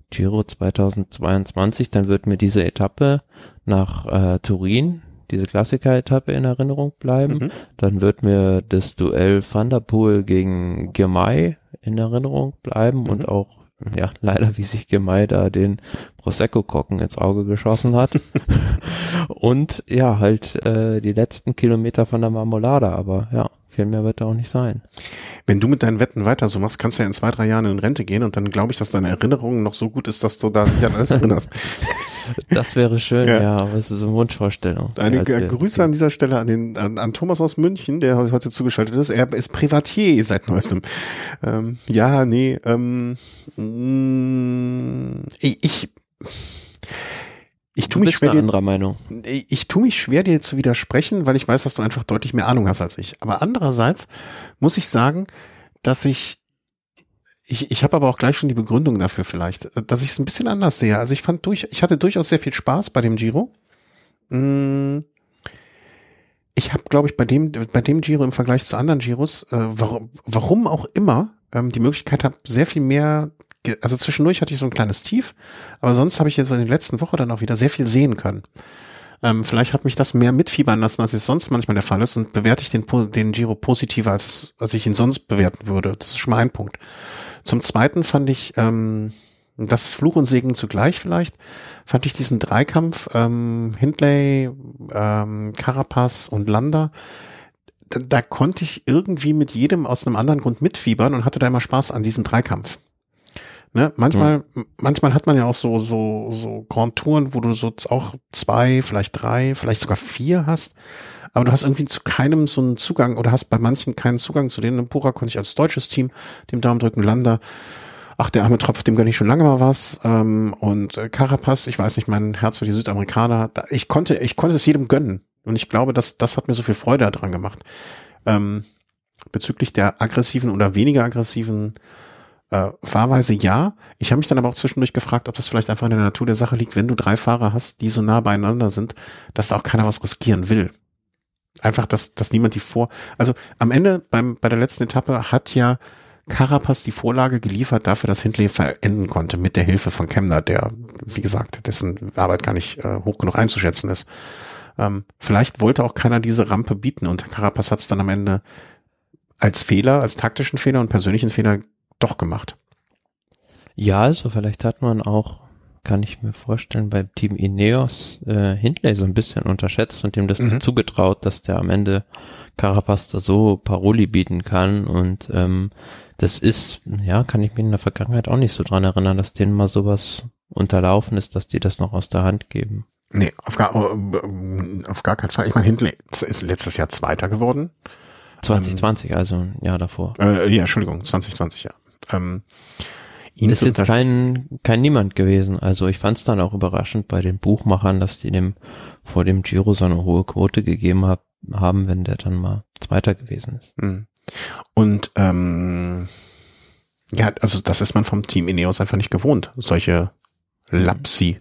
Giro 2022, dann wird mir diese Etappe nach äh, Turin, diese Klassiker-Etappe in Erinnerung bleiben. Mhm. Dann wird mir das Duell Van der Poel gegen Girmay in Erinnerung bleiben mhm. und auch ja, leider wie sich Gemei da den Prosecco-Kocken ins Auge geschossen hat. und ja, halt äh, die letzten Kilometer von der Marmolada, aber ja, viel mehr wird da auch nicht sein. Wenn du mit deinen Wetten weiter so machst, kannst du ja in zwei, drei Jahren in Rente gehen und dann glaube ich, dass deine Erinnerung noch so gut ist, dass du da dich an alles erinnerst. Das wäre schön, ja, ja aber es ist eine Wunschvorstellung. Eine Grüße an dieser Stelle an den an, an Thomas aus München, der heute zugeschaltet ist. Er ist Privatier seit neuestem. Ähm, ja, nee, ähm, mm, ich, ich ich tue mich schwer, dir, anderer Meinung. Ich, ich tue mich schwer, dir zu widersprechen, weil ich weiß, dass du einfach deutlich mehr Ahnung hast als ich. Aber andererseits muss ich sagen, dass ich ich, ich habe aber auch gleich schon die Begründung dafür vielleicht, dass ich es ein bisschen anders sehe. Also ich fand durch, ich hatte durchaus sehr viel Spaß bei dem Giro. Mm. Ich habe, glaube ich, bei dem, bei dem Giro im Vergleich zu anderen Giros, äh, warum, warum auch immer, ähm, die Möglichkeit habe, sehr viel mehr also zwischendurch hatte ich so ein kleines Tief, aber sonst habe ich jetzt in den letzten Wochen dann auch wieder sehr viel sehen können. Ähm, vielleicht hat mich das mehr mitfiebern lassen, als es sonst manchmal der Fall ist und bewerte ich den, den Giro positiver, als, als ich ihn sonst bewerten würde. Das ist schon mal ein Punkt. Zum Zweiten fand ich, ähm, das ist Fluch und Segen zugleich vielleicht, fand ich diesen Dreikampf ähm, Hindley, ähm, Carapaz und Landa, da, da konnte ich irgendwie mit jedem aus einem anderen Grund mitfiebern und hatte da immer Spaß an diesem Dreikampf. Ne? Manchmal, mhm. manchmal hat man ja auch so, so, so Grand Touren, wo du so auch zwei, vielleicht drei, vielleicht sogar vier hast. Aber du hast irgendwie zu keinem so einen Zugang oder hast bei manchen keinen Zugang zu denen. Pura konnte ich als deutsches Team dem Daumen drücken, Lander. Ach, der arme Tropf, dem gönne ich schon lange mal was. Ähm, und äh, Carapaz, ich weiß nicht, mein Herz für die Südamerikaner. Da, ich konnte, ich konnte es jedem gönnen. Und ich glaube, dass das hat mir so viel Freude daran gemacht. Ähm, bezüglich der aggressiven oder weniger aggressiven äh, Fahrweise ja. Ich habe mich dann aber auch zwischendurch gefragt, ob das vielleicht einfach in der Natur der Sache liegt, wenn du drei Fahrer hast, die so nah beieinander sind, dass da auch keiner was riskieren will. Einfach, dass, dass niemand die vor. Also am Ende beim, bei der letzten Etappe hat ja Carapaz die Vorlage geliefert dafür, dass Hindley verenden konnte mit der Hilfe von Kemner, der, wie gesagt, dessen Arbeit gar nicht äh, hoch genug einzuschätzen ist. Ähm, vielleicht wollte auch keiner diese Rampe bieten und Carapaz hat es dann am Ende als Fehler, als taktischen Fehler und persönlichen Fehler doch gemacht. Ja, also vielleicht hat man auch, kann ich mir vorstellen, beim Team Ineos äh, Hindley so ein bisschen unterschätzt und dem das mhm. zugetraut, dass der am Ende Carapaz da so Paroli bieten kann und ähm, das ist, ja, kann ich mir in der Vergangenheit auch nicht so dran erinnern, dass denen mal sowas unterlaufen ist, dass die das noch aus der Hand geben. Nee, auf gar, äh, auf gar keinen Fall. Ich meine, Hindley ist letztes Jahr Zweiter geworden. 2020, ähm, also ein Jahr davor. Äh, ja, Entschuldigung, 2020, ja. Ähm, ihn ist jetzt kein, kein Niemand gewesen. Also ich fand es dann auch überraschend bei den Buchmachern, dass die dem vor dem Giro so eine hohe Quote gegeben hab, haben, wenn der dann mal Zweiter gewesen ist. Mhm. Und ähm, ja, also das ist man vom Team Ineos einfach nicht gewohnt, solche Lapsi.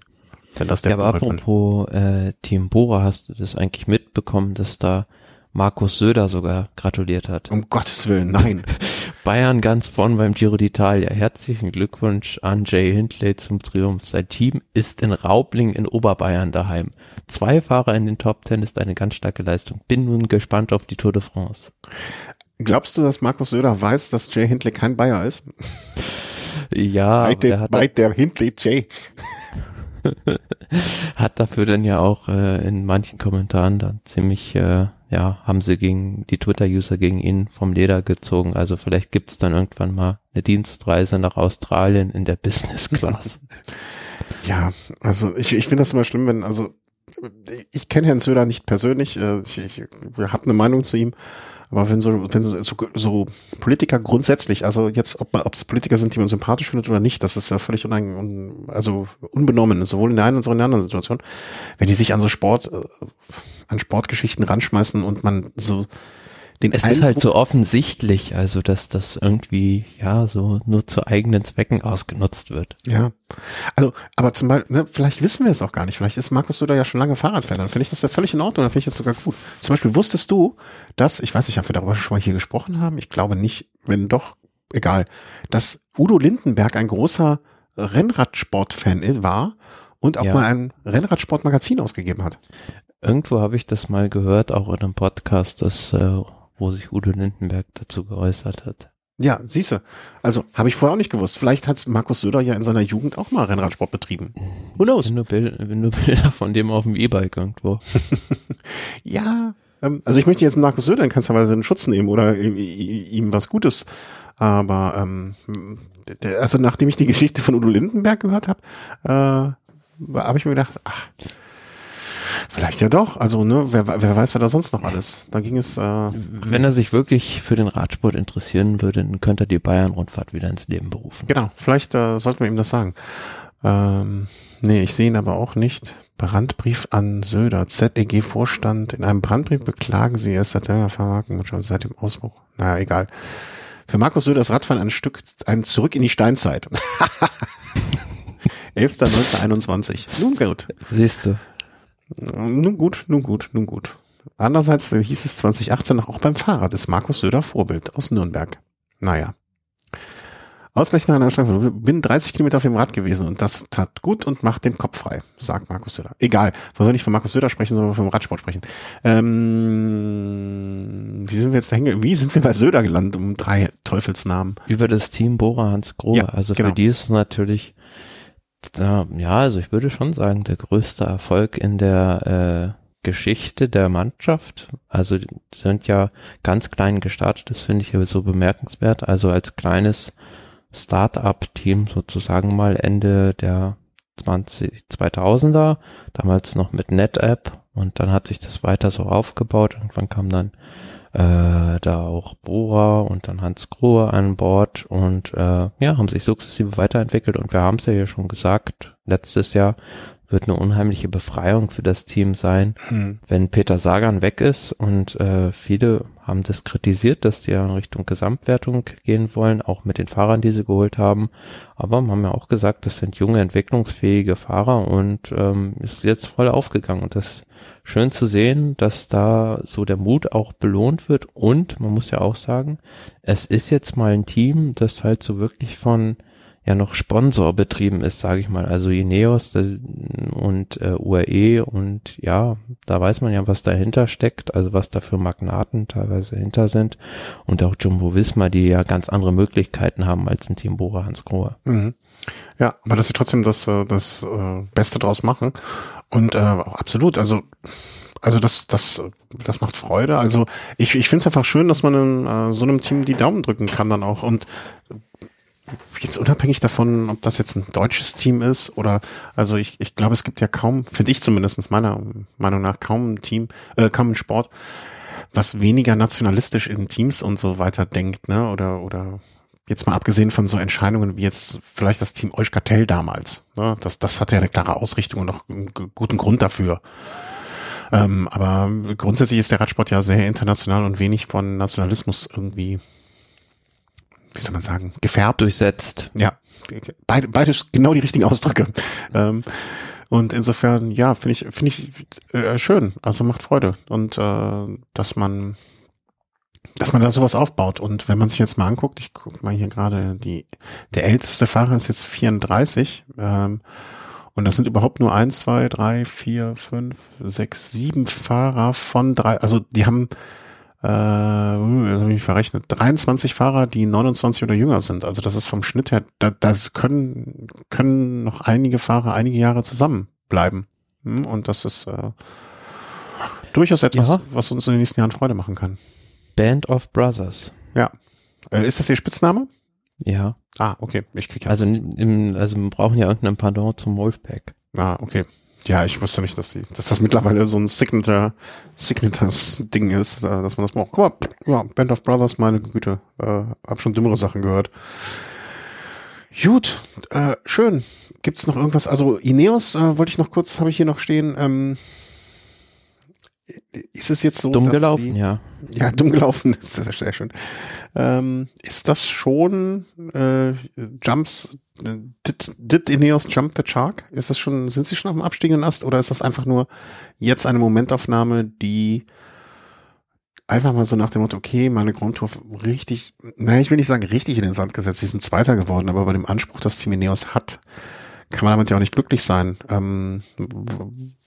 Wenn das der ja, aber apropos äh, Team Bora, hast du das eigentlich mitbekommen, dass da Markus Söder sogar gratuliert hat. Um Gottes Willen, nein. Bayern ganz vorn beim Giro d'Italia. Herzlichen Glückwunsch an Jay Hindley zum Triumph. Sein Team ist in Raubling in Oberbayern daheim. Zwei Fahrer in den Top Ten ist eine ganz starke Leistung. Bin nun gespannt auf die Tour de France. Glaubst du, dass Markus Söder weiß, dass Jay Hindley kein Bayer ist? Ja, bei der, bei der Hindley Jay. hat dafür dann ja auch äh, in manchen Kommentaren dann ziemlich äh, ja, haben sie gegen die Twitter-User gegen ihn vom Leder gezogen. Also vielleicht gibt's dann irgendwann mal eine Dienstreise nach Australien in der Business Class. ja, also ich, ich finde das immer schlimm, wenn, also ich kenne Herrn Söder nicht persönlich, äh, ich, ich, ich habe eine Meinung zu ihm, aber wenn so, wenn so, so Politiker grundsätzlich, also jetzt, ob ob es Politiker sind, die man sympathisch findet oder nicht, das ist ja völlig unein, un, also unbenommen, sowohl in der einen als auch in der anderen Situation. Wenn die sich an so Sport, äh, an Sportgeschichten ranschmeißen und man so den Es ist halt so offensichtlich, also dass das irgendwie ja so nur zu eigenen Zwecken ausgenutzt wird. Ja, also aber zum Beispiel, ne, vielleicht wissen wir es auch gar nicht. Vielleicht ist Markus Söder ja schon lange Fahrradfan. Dann finde ich das ja völlig in Ordnung. Dann finde ich das sogar gut. Zum Beispiel wusstest du, dass ich weiß nicht, ob wir darüber schon mal hier gesprochen haben. Ich glaube nicht. Wenn doch, egal. Dass Udo Lindenberg ein großer Rennradsportfan war und auch ja. mal ein Rennradsportmagazin ausgegeben hat. Irgendwo habe ich das mal gehört, auch in einem Podcast, dass äh, wo sich Udo Lindenberg dazu geäußert hat. Ja, siehste. Also habe ich vorher auch nicht gewusst. Vielleicht hat Markus Söder ja in seiner Jugend auch mal Rennradsport betrieben. Who knows? Wenn du, Bild, wenn du Bilder von dem auf dem E-Bike irgendwo. ja, Ähm, also ich möchte jetzt Markus Söder in keinster Weise in Schutz nehmen oder ihm was Gutes. Aber ähm, also nachdem ich die Geschichte von Udo Lindenberg gehört habe, äh, habe ich mir gedacht, ach, Vielleicht ja doch. Also, ne, wer, wer weiß, wer da sonst noch alles. Da ging es. Äh, Wenn er sich wirklich für den Radsport interessieren würde, dann könnte er die Bayern-Rundfahrt wieder ins Leben berufen. Genau, vielleicht äh, sollten wir ihm das sagen. Ähm, nee, ich sehe ihn aber auch nicht. Brandbrief an Söder, ZEG-Vorstand. In einem Brandbrief beklagen sie es seit der Vermarktung schon seit dem Ausbruch. Naja, egal. Für Markus Söder ist Radfahren ein Stück, ein Zurück in die Steinzeit. 11.1921. Nun gut. Siehst du. Nun gut, nun gut, nun gut. Andererseits hieß es 2018 auch beim Fahrrad ist Markus Söder Vorbild aus Nürnberg. Naja. Ausgleich nach einer Anstrengung. Bin 30 Kilometer auf dem Rad gewesen und das tat gut und macht den Kopf frei, sagt Markus Söder. Egal, wollen wir nicht von Markus Söder sprechen, sondern vom Radsport sprechen. Ähm, wie sind wir jetzt da hinge Wie sind wir bei Söder gelandet um drei Teufelsnamen? Über das Team Bora Hans Grohe. Ja, also genau. für die ist es natürlich da, ja, also ich würde schon sagen, der größte Erfolg in der äh, Geschichte der Mannschaft. Also die sind ja ganz klein gestartet, das finde ich so bemerkenswert. Also als kleines Start-up-Team sozusagen mal Ende der 20, 2000er, damals noch mit NetApp und dann hat sich das weiter so aufgebaut. Irgendwann kam dann äh, da auch Bora und dann Hans Grohe an Bord und äh, ja, haben sich sukzessive weiterentwickelt und wir haben es ja hier schon gesagt, letztes Jahr wird eine unheimliche Befreiung für das Team sein, hm. wenn Peter Sagan weg ist und äh, viele haben das kritisiert, dass die ja in Richtung Gesamtwertung gehen wollen, auch mit den Fahrern, die sie geholt haben. Aber haben ja auch gesagt, das sind junge, entwicklungsfähige Fahrer und ähm, ist jetzt voll aufgegangen. Und das ist schön zu sehen, dass da so der Mut auch belohnt wird. Und man muss ja auch sagen, es ist jetzt mal ein Team, das halt so wirklich von ja noch Sponsor betrieben ist, sage ich mal. Also Ineos äh, und äh, UAE und ja, da weiß man ja, was dahinter steckt, also was da für Magnaten teilweise hinter sind und auch Jumbo Visma, die ja ganz andere Möglichkeiten haben als ein Team Bora Hans Grohe. Mhm. Ja, aber dass sie trotzdem das, äh, das äh, Beste draus machen und äh, absolut, also also das, das, das macht Freude. Also ich, ich finde es einfach schön, dass man in äh, so einem Team die Daumen drücken kann dann auch. Und jetzt unabhängig davon, ob das jetzt ein deutsches Team ist oder, also ich, ich glaube, es gibt ja kaum, finde ich zumindest meiner Meinung nach, kaum ein Team, äh, kaum ein Sport, was weniger nationalistisch in Teams und so weiter denkt, ne? Oder, oder jetzt mal abgesehen von so Entscheidungen wie jetzt vielleicht das Team Euskatel damals. Ne? Das, das hat ja eine klare Ausrichtung und auch einen guten Grund dafür. Ähm, aber grundsätzlich ist der Radsport ja sehr international und wenig von Nationalismus irgendwie wie soll man sagen, gefärbt. Durchsetzt. Ja, beide, beides genau die richtigen Ausdrücke. Ähm, und insofern, ja, finde ich, finde ich äh, schön. Also macht Freude. Und äh, dass man, dass man da sowas aufbaut. Und wenn man sich jetzt mal anguckt, ich gucke mal hier gerade, die, der älteste Fahrer ist jetzt 34. Ähm, und das sind überhaupt nur eins, zwei, drei, vier, fünf, sechs, sieben Fahrer von drei. Also die haben äh, das habe ich verrechnet, 23 Fahrer, die 29 oder jünger sind. Also das ist vom Schnitt her, da, das können, können noch einige Fahrer einige Jahre zusammenbleiben. Hm, und das ist äh, durchaus etwas, ja. was uns in den nächsten Jahren Freude machen kann. Band of Brothers. Ja. Äh, ist das Ihr Spitzname? Ja. Ah, okay. Ich krieg ja also, im, also wir brauchen ja irgendeinen Pardon zum Wolfpack. Ah, okay. Ja, ich wusste nicht, dass, die, dass das mittlerweile so ein Signature, Signatures-Ding ist, äh, dass man das braucht. Guck mal, ja, Band of Brothers, meine Güte, äh, hab schon dümmere Sachen gehört. Gut, äh, schön. Gibt's noch irgendwas? Also Ineos äh, wollte ich noch kurz, habe ich hier noch stehen. Ähm, ist es jetzt so? Dumm gelaufen, die, ja. Ja, dumm gelaufen, das ist sehr schön. Ähm, ist das schon äh, Jumps Did, did Ineos jump the shark? Ist das schon, sind sie schon auf dem abstiegenden Ast oder ist das einfach nur jetzt eine Momentaufnahme, die einfach mal so nach dem Motto, okay, meine Grand Tour richtig, naja, ich will nicht sagen richtig in den Sand gesetzt, sie sind Zweiter geworden, aber bei dem Anspruch, das Team Ineos hat, kann man damit ja auch nicht glücklich sein. Ähm,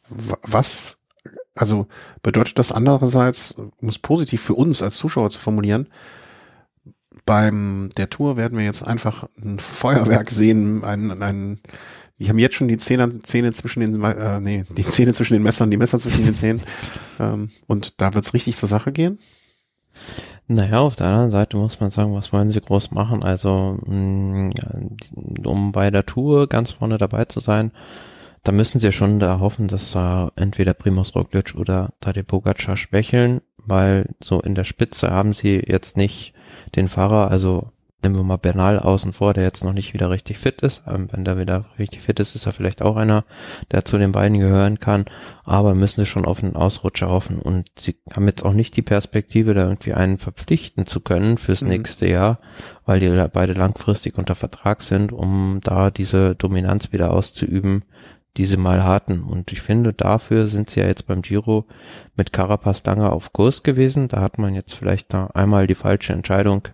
was, also bedeutet das andererseits, um es positiv für uns als Zuschauer zu formulieren, beim der Tour werden wir jetzt einfach ein Feuerwerk sehen, ein, ein Die haben jetzt schon die Zähne, Zähne zwischen den, äh, nee, die Zähne zwischen den Messern, die Messer zwischen den Zähnen. ähm, und da wird's richtig zur Sache gehen. Naja, auf der anderen Seite muss man sagen, was wollen sie groß machen? Also, mh, um bei der Tour ganz vorne dabei zu sein, da müssen sie schon da hoffen, dass da entweder Primus Roglic oder Tadej Pogacar schwächeln, weil so in der Spitze haben sie jetzt nicht den Fahrer, also nehmen wir mal Bernal außen vor, der jetzt noch nicht wieder richtig fit ist. Ähm, wenn der wieder richtig fit ist, ist er vielleicht auch einer, der zu den beiden gehören kann. Aber müssen sie schon auf einen Ausrutscher hoffen. Und sie haben jetzt auch nicht die Perspektive, da irgendwie einen verpflichten zu können fürs mhm. nächste Jahr, weil die beide langfristig unter Vertrag sind, um da diese Dominanz wieder auszuüben, die sie mal hatten. Und ich finde, dafür sind sie ja jetzt beim Giro mit Carapaz lange auf Kurs gewesen. Da hat man jetzt vielleicht da einmal die falsche Entscheidung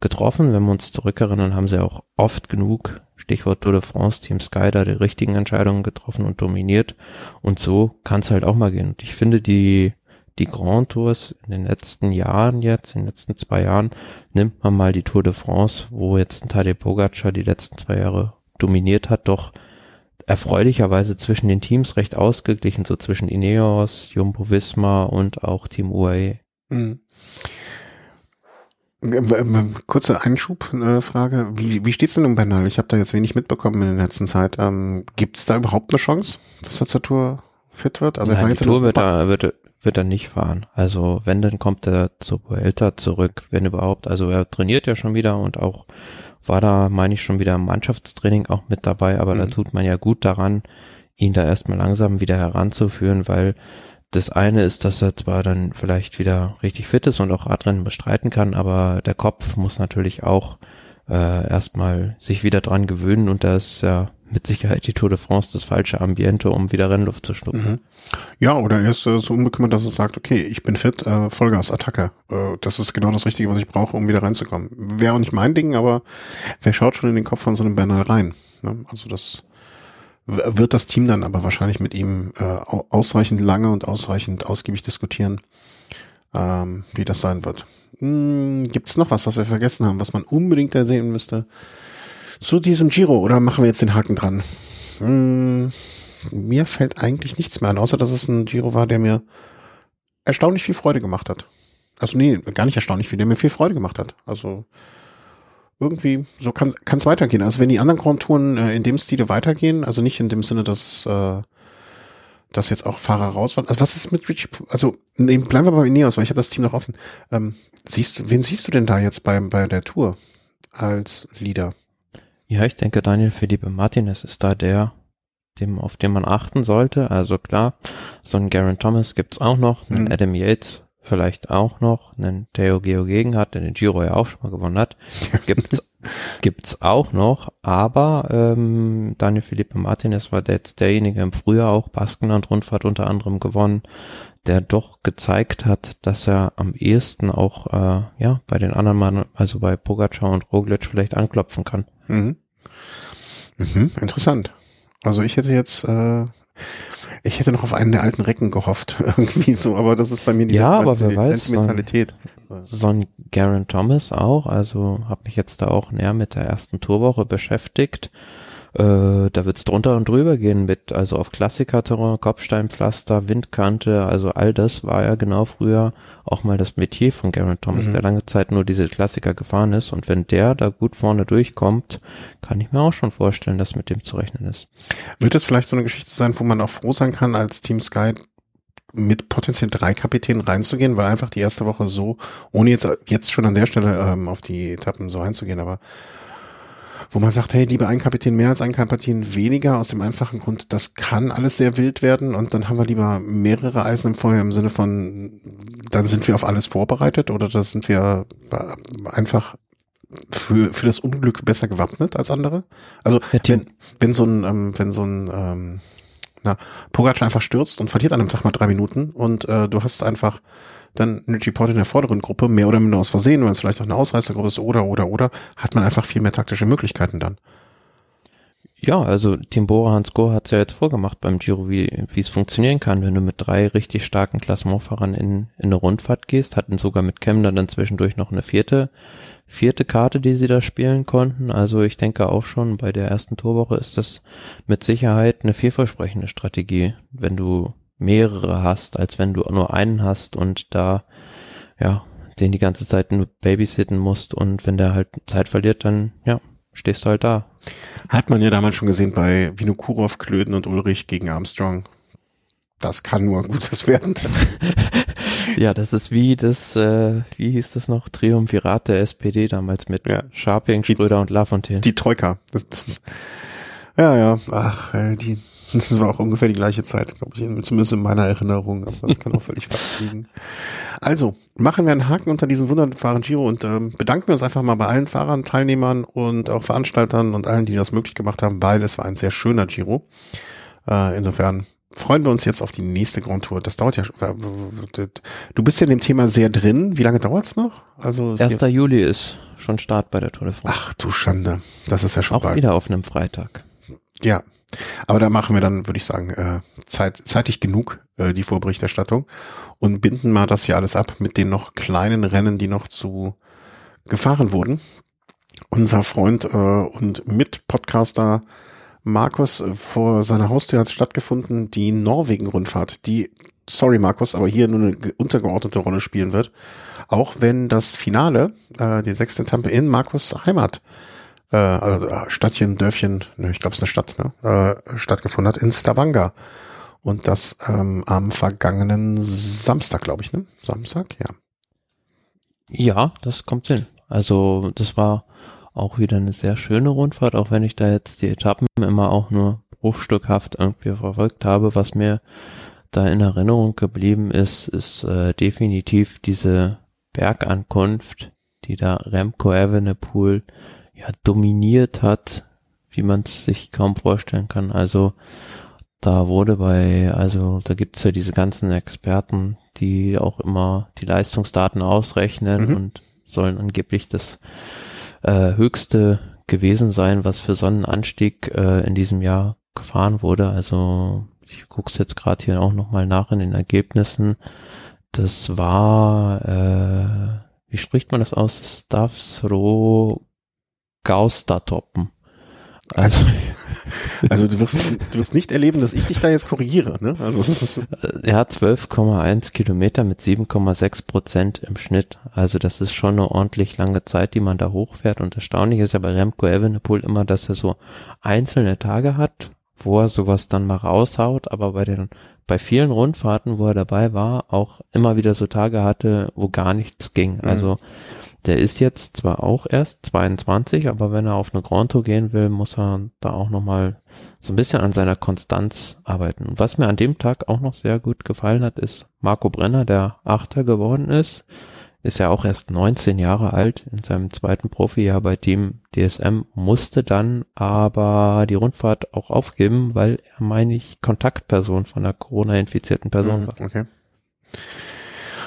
getroffen. Wenn wir uns zurückerinnern, haben sie auch oft genug, Stichwort Tour de France, Team Sky, da die richtigen Entscheidungen getroffen und dominiert. Und so kann es halt auch mal gehen. Und ich finde, die, die Grand Tours in den letzten Jahren jetzt, in den letzten zwei Jahren, nimmt man mal die Tour de France, wo jetzt ein Tadej Pogacar die letzten zwei Jahre dominiert hat, doch erfreulicherweise zwischen den Teams recht ausgeglichen, so zwischen Ineos, Jumbo Visma und auch Team UAE. Mhm. Kurze Einschubfrage. Wie, wie steht's denn um Bernal? Ich habe da jetzt wenig mitbekommen in der letzten Zeit. Ähm, Gibt es da überhaupt eine Chance, dass er zur Tour fit wird? Also Nein, die Tour wird er, wird, wird er nicht fahren. Also wenn, dann kommt er zur Vuelta zurück, wenn überhaupt. Also er trainiert ja schon wieder und auch war da, meine ich, schon wieder im Mannschaftstraining auch mit dabei. Aber mhm. da tut man ja gut daran, ihn da erstmal langsam wieder heranzuführen, weil das eine ist, dass er zwar dann vielleicht wieder richtig fit ist und auch Radrennen bestreiten kann, aber der Kopf muss natürlich auch äh, erstmal sich wieder dran gewöhnen und da ist ja mit Sicherheit die Tour de France das falsche Ambiente, um wieder Rennluft zu schnuppern. Mhm. Ja, oder er ist äh, so unbekümmert, dass er sagt, okay, ich bin fit, äh, Vollgas, Attacke. Äh, das ist genau das Richtige, was ich brauche, um wieder reinzukommen. Wäre auch nicht mein Ding, aber wer schaut schon in den Kopf von so einem Bernal rein? Ne? Also das wird das Team dann aber wahrscheinlich mit ihm äh, ausreichend lange und ausreichend ausgiebig diskutieren, ähm, wie das sein wird. Hm, Gibt es noch was, was wir vergessen haben, was man unbedingt ersehen müsste zu diesem Giro? Oder machen wir jetzt den Haken dran? Hm, mir fällt eigentlich nichts mehr an, außer dass es ein Giro war, der mir erstaunlich viel Freude gemacht hat. Also nee, gar nicht erstaunlich viel, der mir viel Freude gemacht hat. Also irgendwie, so kann es weitergehen. Also wenn die anderen Grand Touren äh, in dem Stile weitergehen, also nicht in dem Sinne, dass äh, dass jetzt auch Fahrer raus waren. Also was ist mit Richie? Also nee, bleiben wir bei Ineos, weil ich habe das Team noch offen. Ähm, siehst du, wen siehst du denn da jetzt bei bei der Tour als Leader? Ja, ich denke, Daniel Felipe Martinez ist da der, dem auf den man achten sollte. Also klar, so ein Garen Thomas gibt's auch noch, einen mhm. Adam Yates vielleicht auch noch einen Theo Geo Gegen hat, der den Giro ja auch schon mal gewonnen hat. Gibt's, gibt's auch noch, aber ähm, Daniel Felipe Martinez war jetzt derjenige im Frühjahr auch Baskenland-Rundfahrt unter anderem gewonnen, der doch gezeigt hat, dass er am ehesten auch äh, ja bei den anderen Mann, also bei Pogacar und Roglic vielleicht anklopfen kann. Mhm. Mhm, interessant. Also ich hätte jetzt äh, ich hätte noch auf einen der alten Recken gehofft, irgendwie so, aber das ist bei mir die ja, aber wer weiß, Sentimentalität. So ein Garen Thomas auch, also habe mich jetzt da auch näher mit der ersten Tourwoche beschäftigt äh, da wird's drunter und drüber gehen mit, also auf Klassikerterrain, Kopfsteinpflaster, Windkante, also all das war ja genau früher auch mal das Metier von Garen Thomas, mhm. der lange Zeit nur diese Klassiker gefahren ist. Und wenn der da gut vorne durchkommt, kann ich mir auch schon vorstellen, dass mit dem zu rechnen ist. Wird es vielleicht so eine Geschichte sein, wo man auch froh sein kann, als Team Sky mit potenziell drei Kapitänen reinzugehen, weil einfach die erste Woche so, ohne jetzt, jetzt schon an der Stelle ähm, auf die Etappen so einzugehen, aber wo man sagt, hey, lieber ein Kapitän mehr als ein Kapitän weniger, aus dem einfachen Grund, das kann alles sehr wild werden und dann haben wir lieber mehrere Eisen im Feuer im Sinne von, dann sind wir auf alles vorbereitet oder das sind wir einfach für, für das Unglück besser gewappnet als andere. Also wenn, wenn so ein, ähm, wenn so ein ähm, na, Pogacar einfach stürzt und verliert an einem Tag mal drei Minuten und äh, du hast einfach dann ein Report in der vorderen Gruppe, mehr oder minder aus Versehen, wenn es vielleicht auch eine Ausreißergruppe ist oder, oder, oder, hat man einfach viel mehr taktische Möglichkeiten dann. Ja, also Tim Bora Hans Go hat es ja jetzt vorgemacht beim Giro, wie wie es funktionieren kann, wenn du mit drei richtig starken Klassementfahrern in, in eine Rundfahrt gehst, hatten sogar mit Kemner dann zwischendurch noch eine vierte vierte Karte, die sie da spielen konnten. Also ich denke auch schon bei der ersten Torwoche ist das mit Sicherheit eine vielversprechende Strategie, wenn du mehrere hast, als wenn du nur einen hast und da, ja, den die ganze Zeit nur babysitten musst und wenn der halt Zeit verliert, dann, ja, stehst du halt da. Hat man ja damals schon gesehen bei Vinokurov, Klöden und Ulrich gegen Armstrong. Das kann nur Gutes werden. ja, das ist wie das, äh, wie hieß das noch, Triumvirat der SPD damals mit ja. Scharping, Schröder und Lafontaine. Die Troika. Das, das ist, ja, ja, ach, äh, die, das war auch ungefähr die gleiche Zeit, glaube ich, zumindest in meiner Erinnerung, aber das kann auch völlig falsch liegen. Also, machen wir einen Haken unter diesen wunderbaren Giro und ähm, bedanken wir uns einfach mal bei allen Fahrern, Teilnehmern und auch Veranstaltern und allen, die das möglich gemacht haben, weil es war ein sehr schöner Giro. Äh, insofern freuen wir uns jetzt auf die nächste Grand Tour. Das dauert ja. Du bist ja in dem Thema sehr drin. Wie lange dauert's noch? Also 1. Juli ist schon Start bei der Tour de France. Ach du Schande. Das ist ja schon Auch bald. wieder auf einem Freitag. Ja. Aber da machen wir dann, würde ich sagen, äh, zeit, zeitig genug äh, die Vorberichterstattung und binden mal das hier alles ab mit den noch kleinen Rennen, die noch zu gefahren wurden. Unser Freund äh, und Mitpodcaster Markus äh, vor seiner Haustür hat stattgefunden, die Norwegen-Rundfahrt, die, sorry Markus, aber hier nur eine untergeordnete Rolle spielen wird. Auch wenn das Finale, äh, die sechste Etappe in Markus Heimat, äh, also äh, Stadtchen, Dörfchen, ne, ich glaube es ist eine Stadt, ne, äh, stattgefunden hat in Stavanger. Und das ähm, am vergangenen Samstag, glaube ich, ne? Samstag, ja. Ja, das kommt hin. Also das war auch wieder eine sehr schöne Rundfahrt, auch wenn ich da jetzt die Etappen immer auch nur bruchstückhaft irgendwie verfolgt habe. Was mir da in Erinnerung geblieben ist, ist äh, definitiv diese Bergankunft, die da Remco Evenepoel ja dominiert hat, wie man es sich kaum vorstellen kann. Also da wurde bei, also da gibt es ja diese ganzen Experten, die auch immer die Leistungsdaten ausrechnen mhm. und sollen angeblich das äh, höchste gewesen sein, was für Sonnenanstieg äh, in diesem Jahr gefahren wurde. Also ich guck's jetzt gerade hier auch nochmal nach in den Ergebnissen. Das war, äh, wie spricht man das aus? Stavsro Gaustatoppen. Also, also du wirst, du wirst nicht erleben, dass ich dich da jetzt korrigiere. Ne? Also er hat 12,1 Kilometer mit 7,6 Prozent im Schnitt. Also das ist schon eine ordentlich lange Zeit, die man da hochfährt. Und erstaunlich ist ja bei Remco Evenepoel immer, dass er so einzelne Tage hat, wo er sowas dann mal raushaut. Aber bei den bei vielen Rundfahrten, wo er dabei war, auch immer wieder so Tage hatte, wo gar nichts ging. Mhm. Der ist jetzt zwar auch erst 22, aber wenn er auf eine Grand Tour gehen will, muss er da auch nochmal so ein bisschen an seiner Konstanz arbeiten. Und was mir an dem Tag auch noch sehr gut gefallen hat, ist Marco Brenner, der Achter geworden ist. Ist ja auch erst 19 Jahre alt in seinem zweiten Profijahr bei Team DSM, musste dann aber die Rundfahrt auch aufgeben, weil er, meine ich, Kontaktperson von einer Corona-infizierten Person mhm, war. Okay.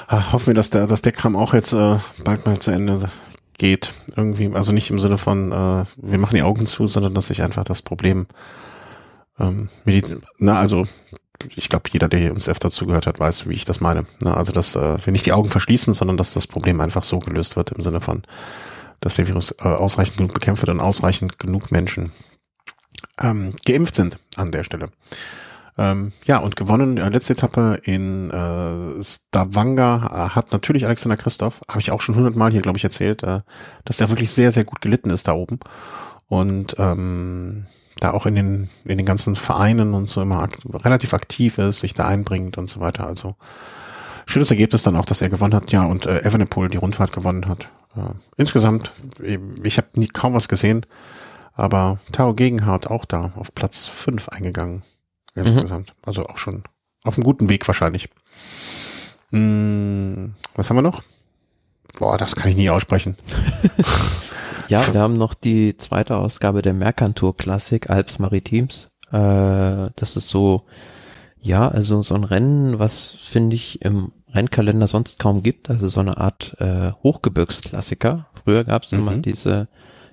Ach, hoffen wir, dass der, dass der Kram auch jetzt äh, bald mal zu Ende geht. Irgendwie, also nicht im Sinne von, äh, wir machen die Augen zu, sondern dass sich einfach das Problem ähm, Medizin, na, also ich glaube, jeder, der uns öfter zugehört hat, weiß, wie ich das meine. Na, also, dass äh, wir nicht die Augen verschließen, sondern dass das Problem einfach so gelöst wird im Sinne von, dass der Virus äh, ausreichend genug bekämpft wird und ausreichend genug Menschen ähm, geimpft sind an der Stelle. Ähm, ja, und gewonnen, äh, letzte Etappe in äh, Stavanger äh, hat natürlich Alexander Christoph, habe ich auch schon hundertmal hier, glaube ich, erzählt, äh, dass der wirklich sehr, sehr gut gelitten ist da oben. Und ähm, da auch in den, in den ganzen Vereinen und so immer akt relativ aktiv ist, sich da einbringt und so weiter. Also schönes Ergebnis dann auch, dass er gewonnen hat, ja, und äh, Evenepoel die Rundfahrt gewonnen hat. Äh, insgesamt, ich habe nie kaum was gesehen, aber Tao Gegenhardt auch da auf Platz fünf eingegangen insgesamt. Mhm. Also auch schon auf einem guten Weg wahrscheinlich. Hm, was haben wir noch? Boah, das kann ich nie aussprechen. ja, wir haben noch die zweite Ausgabe der Mercantour Classic Alps Maritims. Äh, das ist so, ja, also so ein Rennen, was finde ich im Rennkalender sonst kaum gibt. Also so eine Art äh, Hochgebirgsklassiker. Früher gab es mhm. immer diese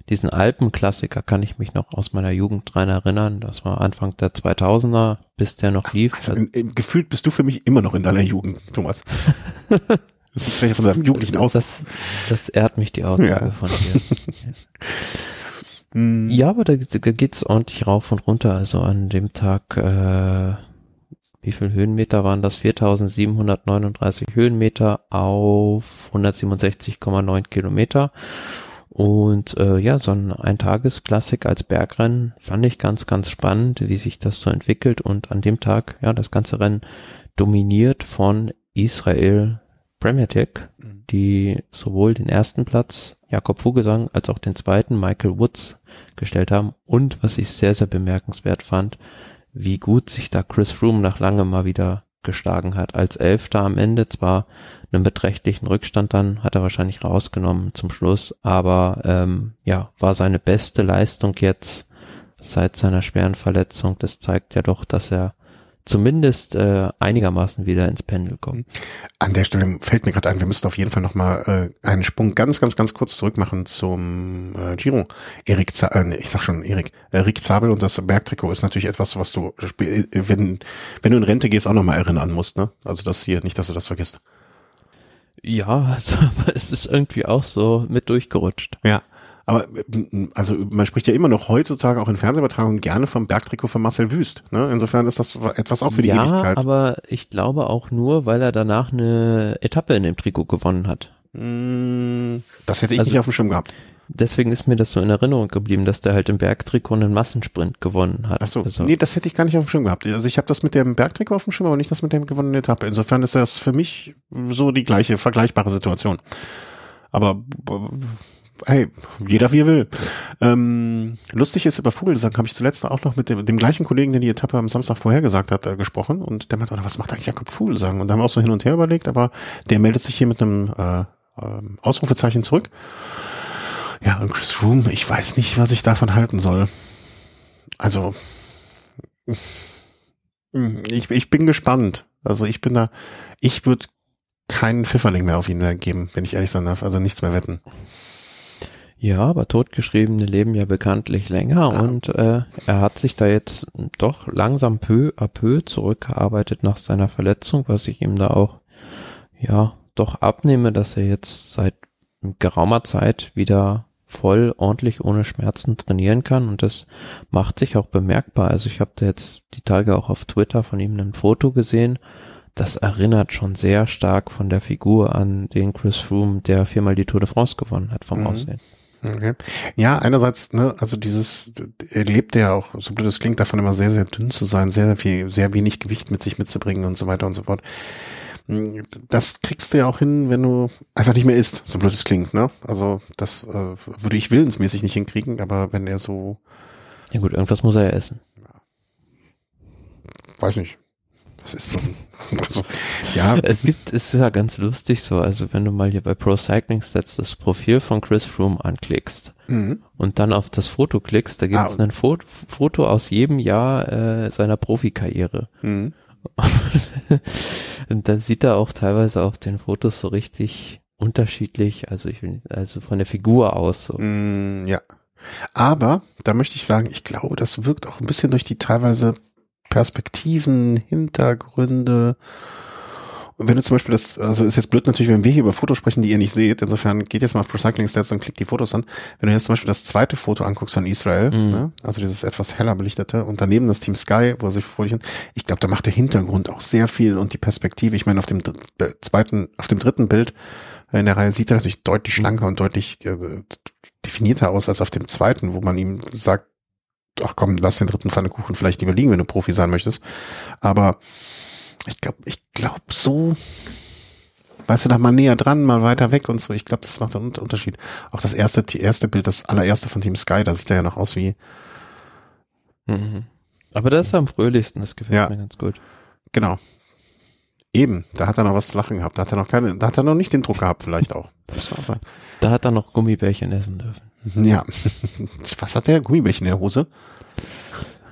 diesen Alpenklassiker kann ich mich noch aus meiner Jugend dran erinnern. Das war Anfang der 2000er, bis der noch lief. Also, in, gefühlt bist du für mich immer noch in deiner Jugend, Thomas. Das liegt vielleicht von seinem jugendlichen Aus. Das, das ehrt mich die Aussage ja. von dir. Hm. ja, aber da, da geht's ordentlich rauf und runter. Also an dem Tag, äh, wie viel Höhenmeter waren das? 4739 Höhenmeter auf 167,9 Kilometer. Und äh, ja, so ein Eintagesklassik als Bergrennen fand ich ganz, ganz spannend, wie sich das so entwickelt. Und an dem Tag, ja, das ganze Rennen dominiert von Israel Premier Tech, mhm. die sowohl den ersten Platz Jakob Vogelsang als auch den zweiten Michael Woods gestellt haben. Und was ich sehr, sehr bemerkenswert fand, wie gut sich da Chris Froome nach langem mal wieder geschlagen hat. Als Elfter am Ende zwar einen beträchtlichen Rückstand dann hat er wahrscheinlich rausgenommen zum Schluss, aber ähm, ja, war seine beste Leistung jetzt seit seiner schweren Verletzung. Das zeigt ja doch, dass er zumindest äh, einigermaßen wieder ins Pendel kommen. An der Stelle fällt mir gerade ein, wir müssten auf jeden Fall nochmal äh, einen Sprung ganz, ganz, ganz kurz zurück machen zum äh, Giro. Erik, Z äh, ich sag schon Erik, äh, Rick Zabel und das Bergtrikot ist natürlich etwas, was du, äh, wenn, wenn du in Rente gehst, auch nochmal erinnern musst. Ne? Also das hier, nicht, dass du das vergisst. Ja, also, es ist irgendwie auch so mit durchgerutscht. Ja. Aber also man spricht ja immer noch heutzutage auch in Fernsehübertragungen gerne vom Bergtrikot von Marcel Wüst. Ne? Insofern ist das etwas auch für die ja, Ewigkeit. aber ich glaube auch nur, weil er danach eine Etappe in dem Trikot gewonnen hat. Mm, das hätte ich also, nicht auf dem Schirm gehabt. Deswegen ist mir das so in Erinnerung geblieben, dass der halt im Bergtrikot einen Massensprint gewonnen hat. Ach so, also, nee, das hätte ich gar nicht auf dem Schirm gehabt. Also ich habe das mit dem Bergtrikot auf dem Schirm, aber nicht das mit der gewonnenen Etappe. Insofern ist das für mich so die gleiche, vergleichbare Situation. Aber hey, jeder wie er will. Ähm, lustig ist über Vogelsang habe ich zuletzt auch noch mit dem, dem gleichen Kollegen, der die Etappe am Samstag vorhergesagt hat, äh, gesprochen und der meinte, was macht eigentlich Jakob Vogelsang? Und da haben wir auch so hin und her überlegt, aber der meldet sich hier mit einem äh, äh, Ausrufezeichen zurück. Ja, und Chris Room, ich weiß nicht, was ich davon halten soll. Also, ich, ich bin gespannt. Also ich bin da, ich würde keinen Pfifferling mehr auf ihn geben, wenn ich ehrlich sein darf. Also nichts mehr wetten. Ja, aber Totgeschriebene leben ja bekanntlich länger ja. und äh, er hat sich da jetzt doch langsam peu à peu zurückgearbeitet nach seiner Verletzung, was ich ihm da auch ja doch abnehme, dass er jetzt seit geraumer Zeit wieder voll ordentlich ohne Schmerzen trainieren kann und das macht sich auch bemerkbar. Also ich habe da jetzt die Tage auch auf Twitter von ihm ein Foto gesehen. Das erinnert schon sehr stark von der Figur an den Chris Froome, der viermal die Tour de France gewonnen hat vom mhm. Aussehen. Okay. Ja, einerseits, ne, also dieses, er lebt ja auch, so blöd es klingt, davon immer sehr, sehr dünn zu sein, sehr, sehr viel, sehr wenig Gewicht mit sich mitzubringen und so weiter und so fort. Das kriegst du ja auch hin, wenn du einfach nicht mehr isst, so blöd es klingt, ne? Also das äh, würde ich willensmäßig nicht hinkriegen, aber wenn er so. Ja gut, irgendwas muss er ja essen. Weiß nicht. Das ist so, also, ja. Es gibt, es ist ja ganz lustig so, also wenn du mal hier bei Pro Cycling Stats das Profil von Chris Froome anklickst mhm. und dann auf das Foto klickst, da gibt es ah, ein Foto, Foto aus jedem Jahr äh, seiner Profikarriere. Mhm. und dann sieht er auch teilweise auf den Fotos so richtig unterschiedlich, also ich will, also von der Figur aus so. Mm, ja. Aber da möchte ich sagen, ich glaube, das wirkt auch ein bisschen durch die teilweise Perspektiven, Hintergründe. Und wenn du zum Beispiel das, also ist jetzt blöd natürlich, wenn wir hier über Fotos sprechen, die ihr nicht seht. Insofern geht jetzt mal auf Recycling Stats und klickt die Fotos an. Wenn du jetzt zum Beispiel das zweite Foto anguckst von Israel, mhm. ne, also dieses etwas heller belichtete und daneben das Team Sky, wo sie vor dich ich glaube, da macht der Hintergrund auch sehr viel und die Perspektive. Ich meine, auf dem zweiten, auf dem dritten Bild in der Reihe sieht er natürlich deutlich schlanker und deutlich äh, definierter aus als auf dem zweiten, wo man ihm sagt, ach komm, lass den dritten Pfannekuchen vielleicht lieber liegen, wenn du Profi sein möchtest. Aber ich glaube, ich glaube so, weißt du, da mal näher dran, mal weiter weg und so. Ich glaube, das macht einen Unterschied. Auch das erste, die erste Bild, das allererste von Team Sky, da sieht er ja noch aus wie. Mhm. Aber das ist am fröhlichsten, das gefällt ja. mir ganz gut. Genau. Eben, da hat er noch was zu lachen gehabt. Da hat er noch keine, da hat er noch nicht den Druck gehabt, vielleicht auch. Da hat er noch Gummibärchen essen dürfen. Ja. Was hat der? Gummibärchen in der Hose?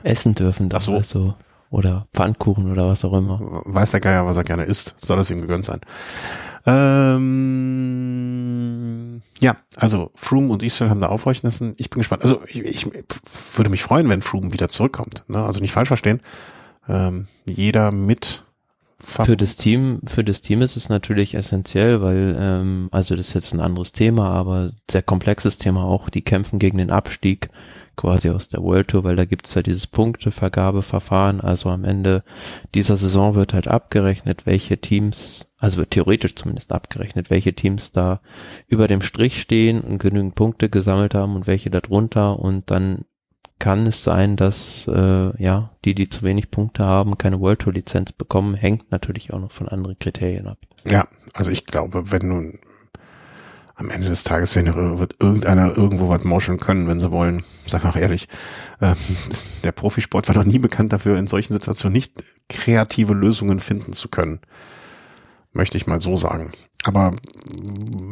Essen dürfen. Ach so. Also, oder Pfannkuchen oder was auch immer. Weiß der Geier, was er gerne isst. Soll es ihm gegönnt sein. Ähm, ja, also Froome und Israel haben da aufhorchen lassen. Ich bin gespannt. Also ich, ich würde mich freuen, wenn Froome wieder zurückkommt. Ne? Also nicht falsch verstehen. Ähm, jeder mit für das Team, für das Team ist es natürlich essentiell, weil, ähm, also das ist jetzt ein anderes Thema, aber sehr komplexes Thema auch, die kämpfen gegen den Abstieg quasi aus der World Tour, weil da gibt es ja dieses Punktevergabeverfahren, also am Ende dieser Saison wird halt abgerechnet, welche Teams, also wird theoretisch zumindest abgerechnet, welche Teams da über dem Strich stehen und genügend Punkte gesammelt haben und welche darunter und dann kann es sein, dass äh, ja die, die zu wenig Punkte haben, keine World Tour Lizenz bekommen, hängt natürlich auch noch von anderen Kriterien ab. Ja, also ich glaube, wenn nun am Ende des Tages wird irgendeiner irgendwo was mauscheln können, wenn sie wollen. Sag mal ehrlich, äh, der Profisport war noch nie bekannt dafür, in solchen Situationen nicht kreative Lösungen finden zu können möchte ich mal so sagen. Aber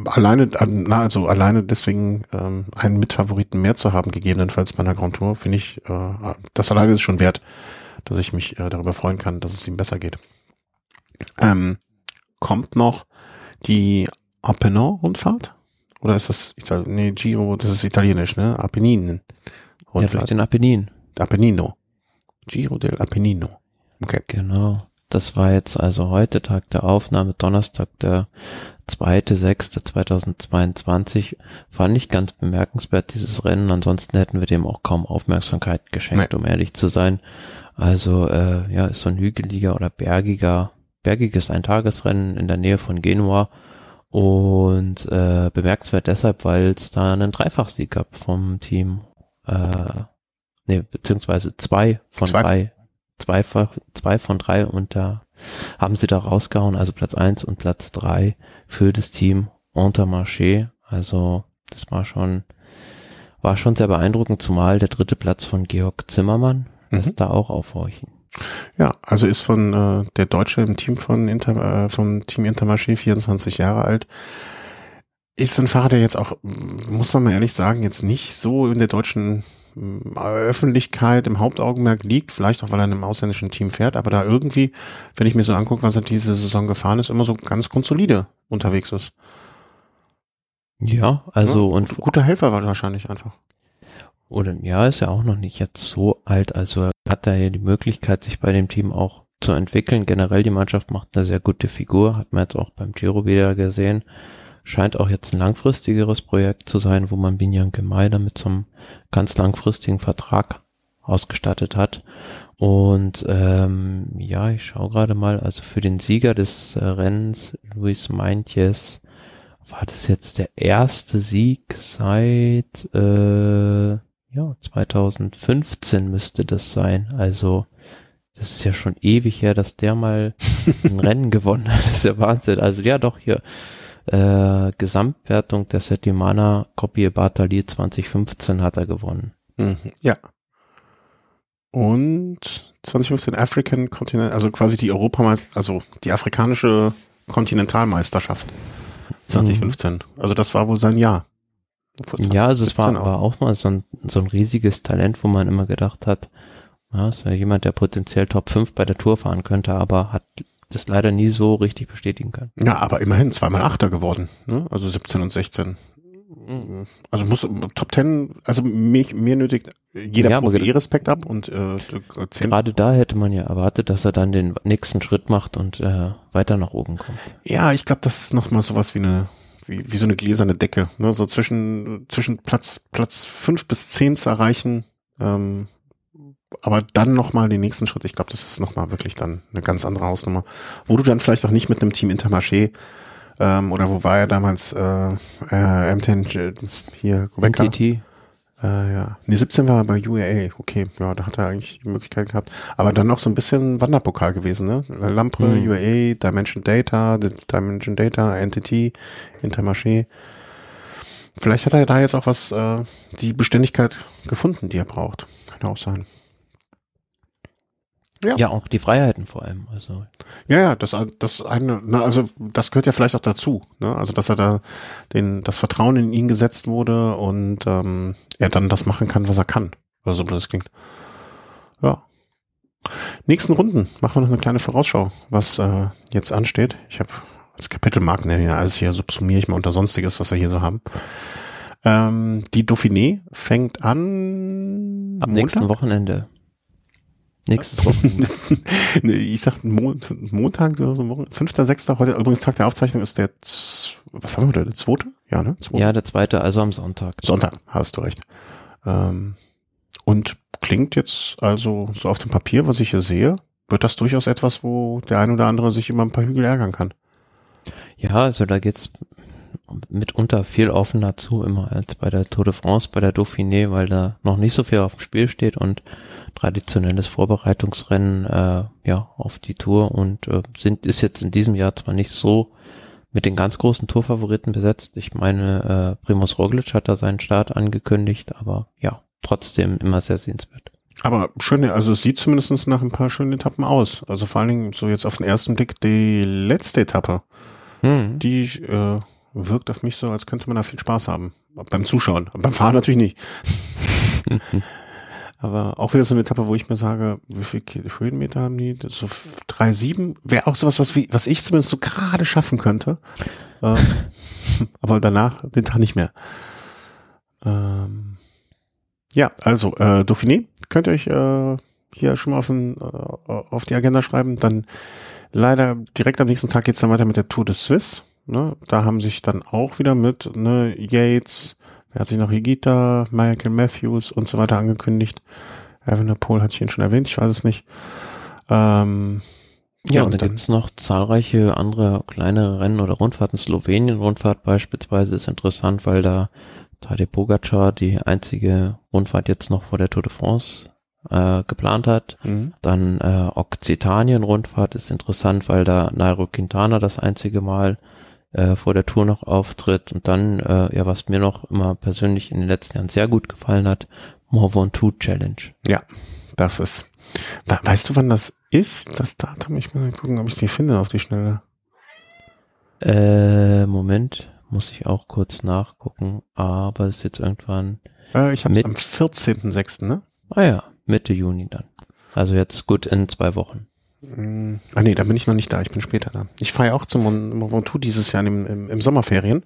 alleine, also alleine deswegen ähm, einen Mitfavoriten mehr zu haben, gegebenenfalls bei einer Grand Tour, finde ich, äh, das alleine ist schon wert, dass ich mich äh, darüber freuen kann, dass es ihm besser geht. Ähm, kommt noch die Appennin-Rundfahrt? Oder ist das, ich sag, nee, Giro, das ist italienisch, ne? Apenninen. Ja, durch den Apennin. Appennino. Giro del Appennino. Okay. Genau. Das war jetzt also heute Tag der Aufnahme, Donnerstag, der 2.6.2022. Fand ich ganz bemerkenswert, dieses Rennen. Ansonsten hätten wir dem auch kaum Aufmerksamkeit geschenkt, nee. um ehrlich zu sein. Also, äh, ja, ist so ein hügeliger oder bergiger, bergiges Eintagesrennen in der Nähe von Genua. Und äh, bemerkenswert deshalb, weil es da einen Dreifachsieg gab vom Team. Äh, nee, beziehungsweise zwei von zwei. drei zweifach, zwei von drei und da haben sie da rausgehauen, also Platz eins und Platz drei für das Team Intermarché. Also das war schon, war schon sehr beeindruckend, zumal der dritte Platz von Georg Zimmermann mhm. ist da auch aufhorchen. Ja, also ist von äh, der Deutsche im Team von Inter, äh, vom Team Intermarché 24 Jahre alt. Ist ein Fahrer, der jetzt auch, muss man mal ehrlich sagen, jetzt nicht so in der deutschen Öffentlichkeit im Hauptaugenmerk liegt, vielleicht auch weil er in einem ausländischen Team fährt, aber da irgendwie, wenn ich mir so angucke, was er diese Saison gefahren ist, immer so ganz grundsolide unterwegs ist. Ja, also ja, und guter Helfer war wahrscheinlich einfach. Oder ja, ist ja auch noch nicht jetzt so alt, also er hat da ja die Möglichkeit, sich bei dem Team auch zu entwickeln. Generell die Mannschaft macht eine sehr gute Figur, hat man jetzt auch beim Giro wieder gesehen scheint auch jetzt ein langfristigeres Projekt zu sein, wo man Binyan Gemeider mit so einem ganz langfristigen Vertrag ausgestattet hat. Und ähm, ja, ich schaue gerade mal, also für den Sieger des äh, Rennens, Luis Meintjes, war das jetzt der erste Sieg seit äh, ja 2015 müsste das sein. Also das ist ja schon ewig her, dass der mal ein Rennen gewonnen hat. Das ist ja Wahnsinn. Also ja, doch hier äh, Gesamtwertung der Settimana Copie Bartali 2015 hat er gewonnen. Mhm, ja. Und 2015 African Continent, also quasi die Europameisterschaft, also die afrikanische Kontinentalmeisterschaft 2015. Mhm. Also das war wohl sein Jahr. Ja, also es war, auch. war auch mal so ein, so ein riesiges Talent, wo man immer gedacht hat, ja, ist ja jemand, der potenziell Top 5 bei der Tour fahren könnte, aber hat das leider nie so richtig bestätigen kann. Ja, aber immerhin zweimal Achter geworden, ne? also 17 und 16. Mhm. Also muss Top 10, also mir, mir nötigt jeder ja, Profi eh Respekt ab und äh, gerade da hätte man ja erwartet, dass er dann den nächsten Schritt macht und äh, weiter nach oben kommt. Ja, ich glaube, das ist nochmal sowas wie eine wie, wie so eine gläserne Decke, ne? so zwischen zwischen Platz Platz fünf bis zehn zu erreichen. Ähm, aber dann nochmal den nächsten Schritt, ich glaube, das ist nochmal wirklich dann eine ganz andere Hausnummer, wo du dann vielleicht auch nicht mit einem Team Intermarché ähm, oder wo war er damals äh, äh, M10 hier Wecker? MTT. Äh, ja. Nee, 17 war er bei UAA, okay, ja, da hat er eigentlich die Möglichkeit gehabt. Aber dann noch so ein bisschen Wanderpokal gewesen, ne? Lampre, mhm. UAA, Dimension Data, Dimension Data, Entity, Intermarché. Vielleicht hat er da jetzt auch was, äh, die Beständigkeit gefunden, die er braucht. Kann ja auch sein. Ja. ja, auch die Freiheiten vor allem. Also. Ja, ja, das, das eine, na, also das gehört ja vielleicht auch dazu, ne? Also dass er da den, das Vertrauen in ihn gesetzt wurde und ähm, er dann das machen kann, was er kann. Oder so das klingt. Ja. Nächsten Runden machen wir noch eine kleine Vorausschau, was äh, jetzt ansteht. Ich habe als Kapitelmarken ja alles hier subsumiere ich mal unter Sonstiges, was wir hier so haben. Ähm, die Dauphiné fängt an am Montag? nächsten Wochenende. Nächstes Wochenende. nee, ich sag Mon Montag oder so, Wochen, 5., 6. heute, übrigens Tag der Aufzeichnung ist der, was haben wir da, der zweite? Ja, ne? Zweite. ja, der zweite, also am Sonntag. Sonntag, hast du recht. Ähm, und klingt jetzt also so auf dem Papier, was ich hier sehe, wird das durchaus etwas, wo der ein oder andere sich immer ein paar Hügel ärgern kann. Ja, also da geht's mitunter viel offener zu immer als bei der Tour de France, bei der Dauphiné, weil da noch nicht so viel auf dem Spiel steht und traditionelles Vorbereitungsrennen äh, ja auf die Tour und äh, sind ist jetzt in diesem Jahr zwar nicht so mit den ganz großen Tourfavoriten besetzt. Ich meine, äh, Primoz Roglic hat da seinen Start angekündigt, aber ja, trotzdem immer sehr sehenswert. Aber schön, also es sieht zumindest nach ein paar schönen Etappen aus. Also vor allen Dingen so jetzt auf den ersten Blick die letzte Etappe, Hm. die äh, wirkt auf mich so, als könnte man da viel Spaß haben. Beim Zuschauen. Beim Fahren natürlich nicht. Aber auch wieder so eine Etappe, wo ich mir sage, wie viel Höhenmeter haben die? So 3,7 wäre auch sowas, was, was ich zumindest so gerade schaffen könnte. Ähm, aber danach den Tag nicht mehr. Ähm, ja, also äh, Dauphiné könnt ihr euch äh, hier schon mal auf, den, äh, auf die Agenda schreiben. Dann leider direkt am nächsten Tag geht's dann weiter mit der Tour de Suisse. Ne? Da haben sich dann auch wieder mit ne, Yates, wer hat sich noch Higita, Michael Matthews und so weiter angekündigt. Evenepoel hatte ich ihn schon erwähnt, ich weiß es nicht. Ähm, Ja, und da dann- gibt's noch zahlreiche andere kleinere Rennen oder Rundfahrten. Slowenien-Rundfahrt beispielsweise ist interessant, weil da Tadej Pogacar die einzige Rundfahrt jetzt noch vor der Tour de France äh, geplant hat. Mhm. Dann äh, Okzitanien-Rundfahrt ist interessant, weil da Nairo Quintana das einzige Mal äh, vor der Tour noch auftritt. Und dann, äh, ja, was mir noch immer persönlich in den letzten Jahren sehr gut gefallen hat, Mont Ventoux Challenge. Ja, das ist. We- Weißt du, wann das ist? Das Datum? Ich muss mal gucken, ob ich es hier finde auf die Schnelle. Äh, Moment, muss ich auch kurz nachgucken, aber ist jetzt irgendwann, Äh, ich habe am 14.06., ne? ah ja, Mitte Juni dann. Also jetzt gut in zwei Wochen. Mm, Ah nee, da bin ich noch nicht da, ich bin später da. Ich fahre ja auch zum Mont Ventoux dieses Jahr im, im, im Sommerferien.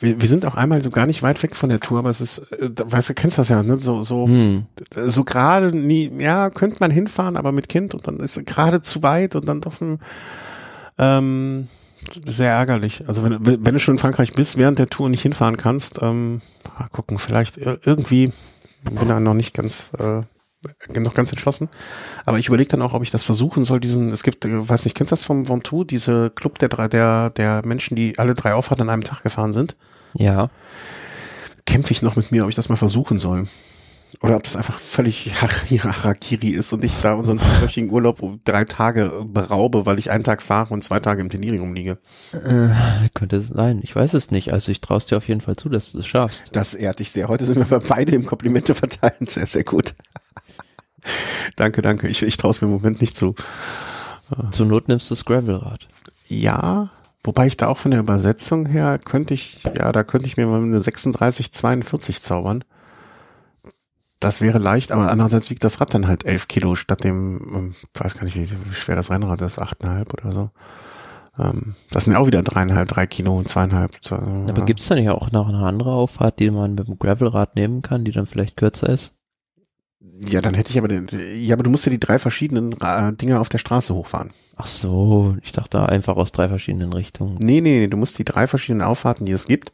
Wir, wir sind auch einmal so gar nicht weit weg von der Tour, aber es ist, äh, weißt du, kennst das ja, ne? So, so, Hm, so gerade nie, ja, könnte man hinfahren, aber mit Kind und dann ist es gerade zu weit und dann doch ein, ähm, sehr ärgerlich. Also wenn, du- wenn du schon in Frankreich bist, während der Tour nicht hinfahren kannst, ähm, mal gucken, vielleicht ir- irgendwie, bin da noch nicht ganz, äh, noch ganz entschlossen. Aber ich überlege dann auch, ob ich das versuchen soll, diesen, es gibt, äh, weiß nicht, kennst du das vom Ventoux, diese Club der drei, der, der Menschen, die alle drei Auffahrten an einem Tag gefahren sind? ja, kämpfe ich noch mit mir, ob ich das mal versuchen soll. Oder ob das einfach völlig Harakiri ist und ich da unseren zwölfwöchigen Urlaub um drei Tage beraube, weil ich einen Tag fahre und zwei Tage im Delirium liege. könnte es sein. Ich weiß es nicht. Also ich traue es dir auf jeden Fall zu, dass du es schaffst. Das ehrt dich sehr. Heute sind wir aber beide im Komplimente verteilen. Sehr, sehr gut. danke, danke. Ich, ich traue es mir im Moment nicht zu. Zur Not nimmst du das Gravelrad. Ja, wobei ich da auch von der Übersetzung her könnte ich, ja, da könnte ich mir mal eine 36, 42 zaubern. Das wäre leicht, aber andererseits wiegt das Rad dann halt 11 Kilo statt dem, ähm, ich weiß gar nicht, wie, schwer das Rennrad ist, 8,5 oder so. Ähm, das sind ja auch wieder dreieinhalb, drei Kilo, zweieinhalb. zwei- Aber ja. gibt's da nicht auch noch eine andere Auffahrt, die man mit dem Gravelrad nehmen kann, die dann vielleicht kürzer ist? Ja, dann hätte ich aber den, ja, aber du musst ja die drei verschiedenen Ra- Dinger auf der Straße hochfahren. Ach so, ich dachte einfach aus drei verschiedenen Richtungen. Nee, nee, nee, du musst die drei verschiedenen Auffahrten, die es gibt,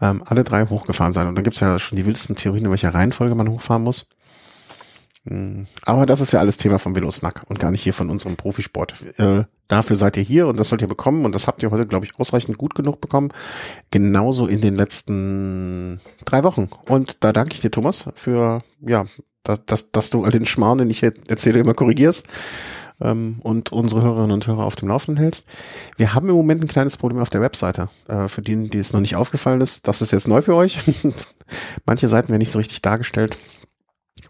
ähm, alle drei hochgefahren sein. Und dann gibt's ja schon die wildesten Theorien, in welcher Reihenfolge man hochfahren muss. Mm, Aber das ist ja alles Thema vom Velosnack und gar nicht hier von unserem Profisport. Äh, dafür seid ihr hier und das sollt ihr bekommen und das habt ihr heute, glaube ich, ausreichend gut genug bekommen. Genauso in den letzten drei Wochen. Und da danke ich dir, Thomas, für, ja, dass, dass, dass du all den Schmarrn, den ich erzähle, immer korrigierst ähm, und unsere Hörerinnen und Hörer auf dem Laufenden hältst. Wir haben im Moment ein kleines Problem auf der Webseite. Äh, für die, die es noch nicht aufgefallen ist, das ist jetzt neu für euch. Manche Seiten werden nicht so richtig dargestellt.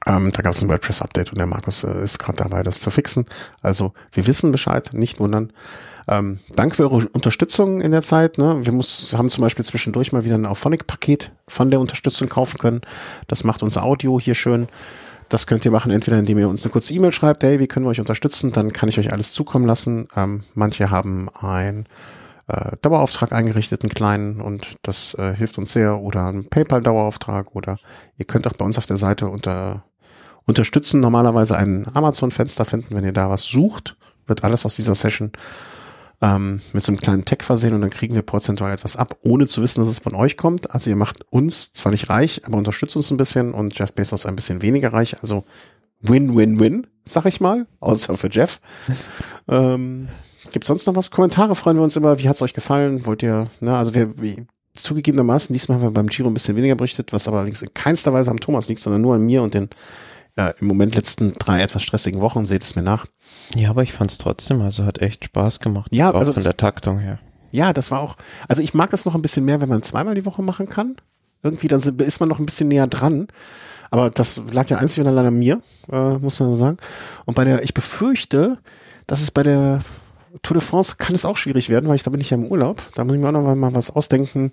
Ähm, da gab es ein WordPress-Update und der Markus äh, ist gerade dabei, das zu fixen. Also wir wissen Bescheid, nicht wundern. Ähm, danke für eure Unterstützung in der Zeit. Ne? Wir muss, haben zum Beispiel zwischendurch mal wieder ein Auphonic-Paket von der Unterstützung kaufen können. Das macht unser Audio hier schön. Das könnt ihr machen, entweder indem ihr uns eine kurze E-Mail schreibt, hey, wie können wir euch unterstützen? Dann kann ich euch alles zukommen lassen. Ähm, manche haben ein äh, Dauerauftrag eingerichtet, einen kleinen, und das äh, hilft uns sehr. Oder einen PayPal-Dauerauftrag. Oder ihr könnt auch bei uns auf der Seite unter unterstützen normalerweise ein Amazon-Fenster finden, wenn ihr da was sucht, wird alles aus dieser Session ähm, mit so einem kleinen Tag versehen und dann kriegen wir prozentual etwas ab, ohne zu wissen, dass es von euch kommt. Also ihr macht uns zwar nicht reich, aber unterstützt uns ein bisschen und Jeff Bezos ein bisschen weniger reich. Also Win-Win-Win, sag ich mal, außer für Jeff. ähm, Gibt sonst noch was? Kommentare freuen wir uns immer. Wie hat's euch gefallen? Wollt ihr, ne, also wir, wie, zugegebenermaßen, diesmal haben wir beim Giro ein bisschen weniger berichtet, was aber allerdings in keinster Weise am Thomas liegt, sondern nur an mir und den ja, im Moment letzten drei etwas stressigen Wochen. Seht es mir nach. Ja, aber ich fand's trotzdem, also hat echt Spaß gemacht. Ja, auch also von der Taktung her. Ja, das war auch, also ich mag das noch ein bisschen mehr, wenn man zweimal die Woche machen kann. Irgendwie, dann ist man noch ein bisschen näher dran. Aber das lag ja einzig und allein an mir, äh, muss man so sagen. Und bei der, ich befürchte, dass es bei der Tour de France kann es auch schwierig werden, weil ich da bin ich ja im Urlaub. Da muss ich mir auch noch mal, was ausdenken.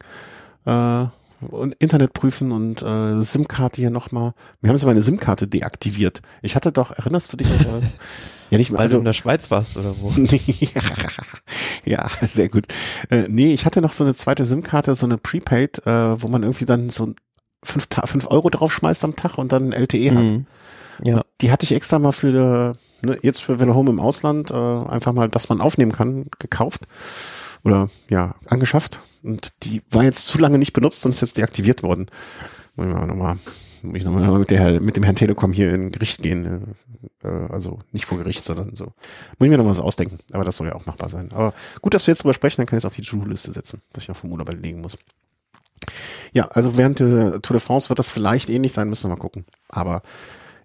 Äh, und Internet prüfen und äh, SIM-Karte hier nochmal. Wir haben jetzt meine SIM-Karte deaktiviert. Ich hatte doch, erinnerst du dich? Äh, ja, nicht mehr. Weil Also, du in der Schweiz warst oder wo? ja, sehr gut. Äh, nee, ich hatte noch so eine zweite SIM-Karte, so eine Prepaid, äh, wo man irgendwie dann so fünf, fünf Euro draufschmeißt am Tag und dann LTE hat. Mhm. Ja, Die hatte ich extra mal für ne, jetzt für Velo Home im Ausland äh, einfach mal, dass man aufnehmen kann, gekauft oder ja angeschafft und die war jetzt zu lange nicht benutzt und ist jetzt deaktiviert worden. Muss ich mal nochmal muss ich nochmal mit der mit dem Herrn Telekom hier in Gericht gehen, äh, äh, also nicht vor Gericht, sondern so. Muss ich mir noch was ausdenken, aber das soll ja auch machbar sein. Aber gut, dass wir jetzt drüber sprechen, dann kann ich es auf die To-Do-Liste setzen, was ich noch vom Urlaub erledigen muss. Ja, also während der Tour de France wird das vielleicht ähnlich sein, müssen wir mal gucken. Aber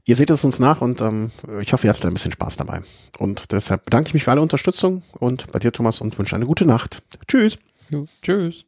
ihr seht es uns nach und ähm, ich hoffe, ihr hattet ein bisschen Spaß dabei. Und deshalb bedanke ich mich für alle Unterstützung und bei dir, Thomas, und wünsche eine gute Nacht. Tschüss. Jo, tschüss.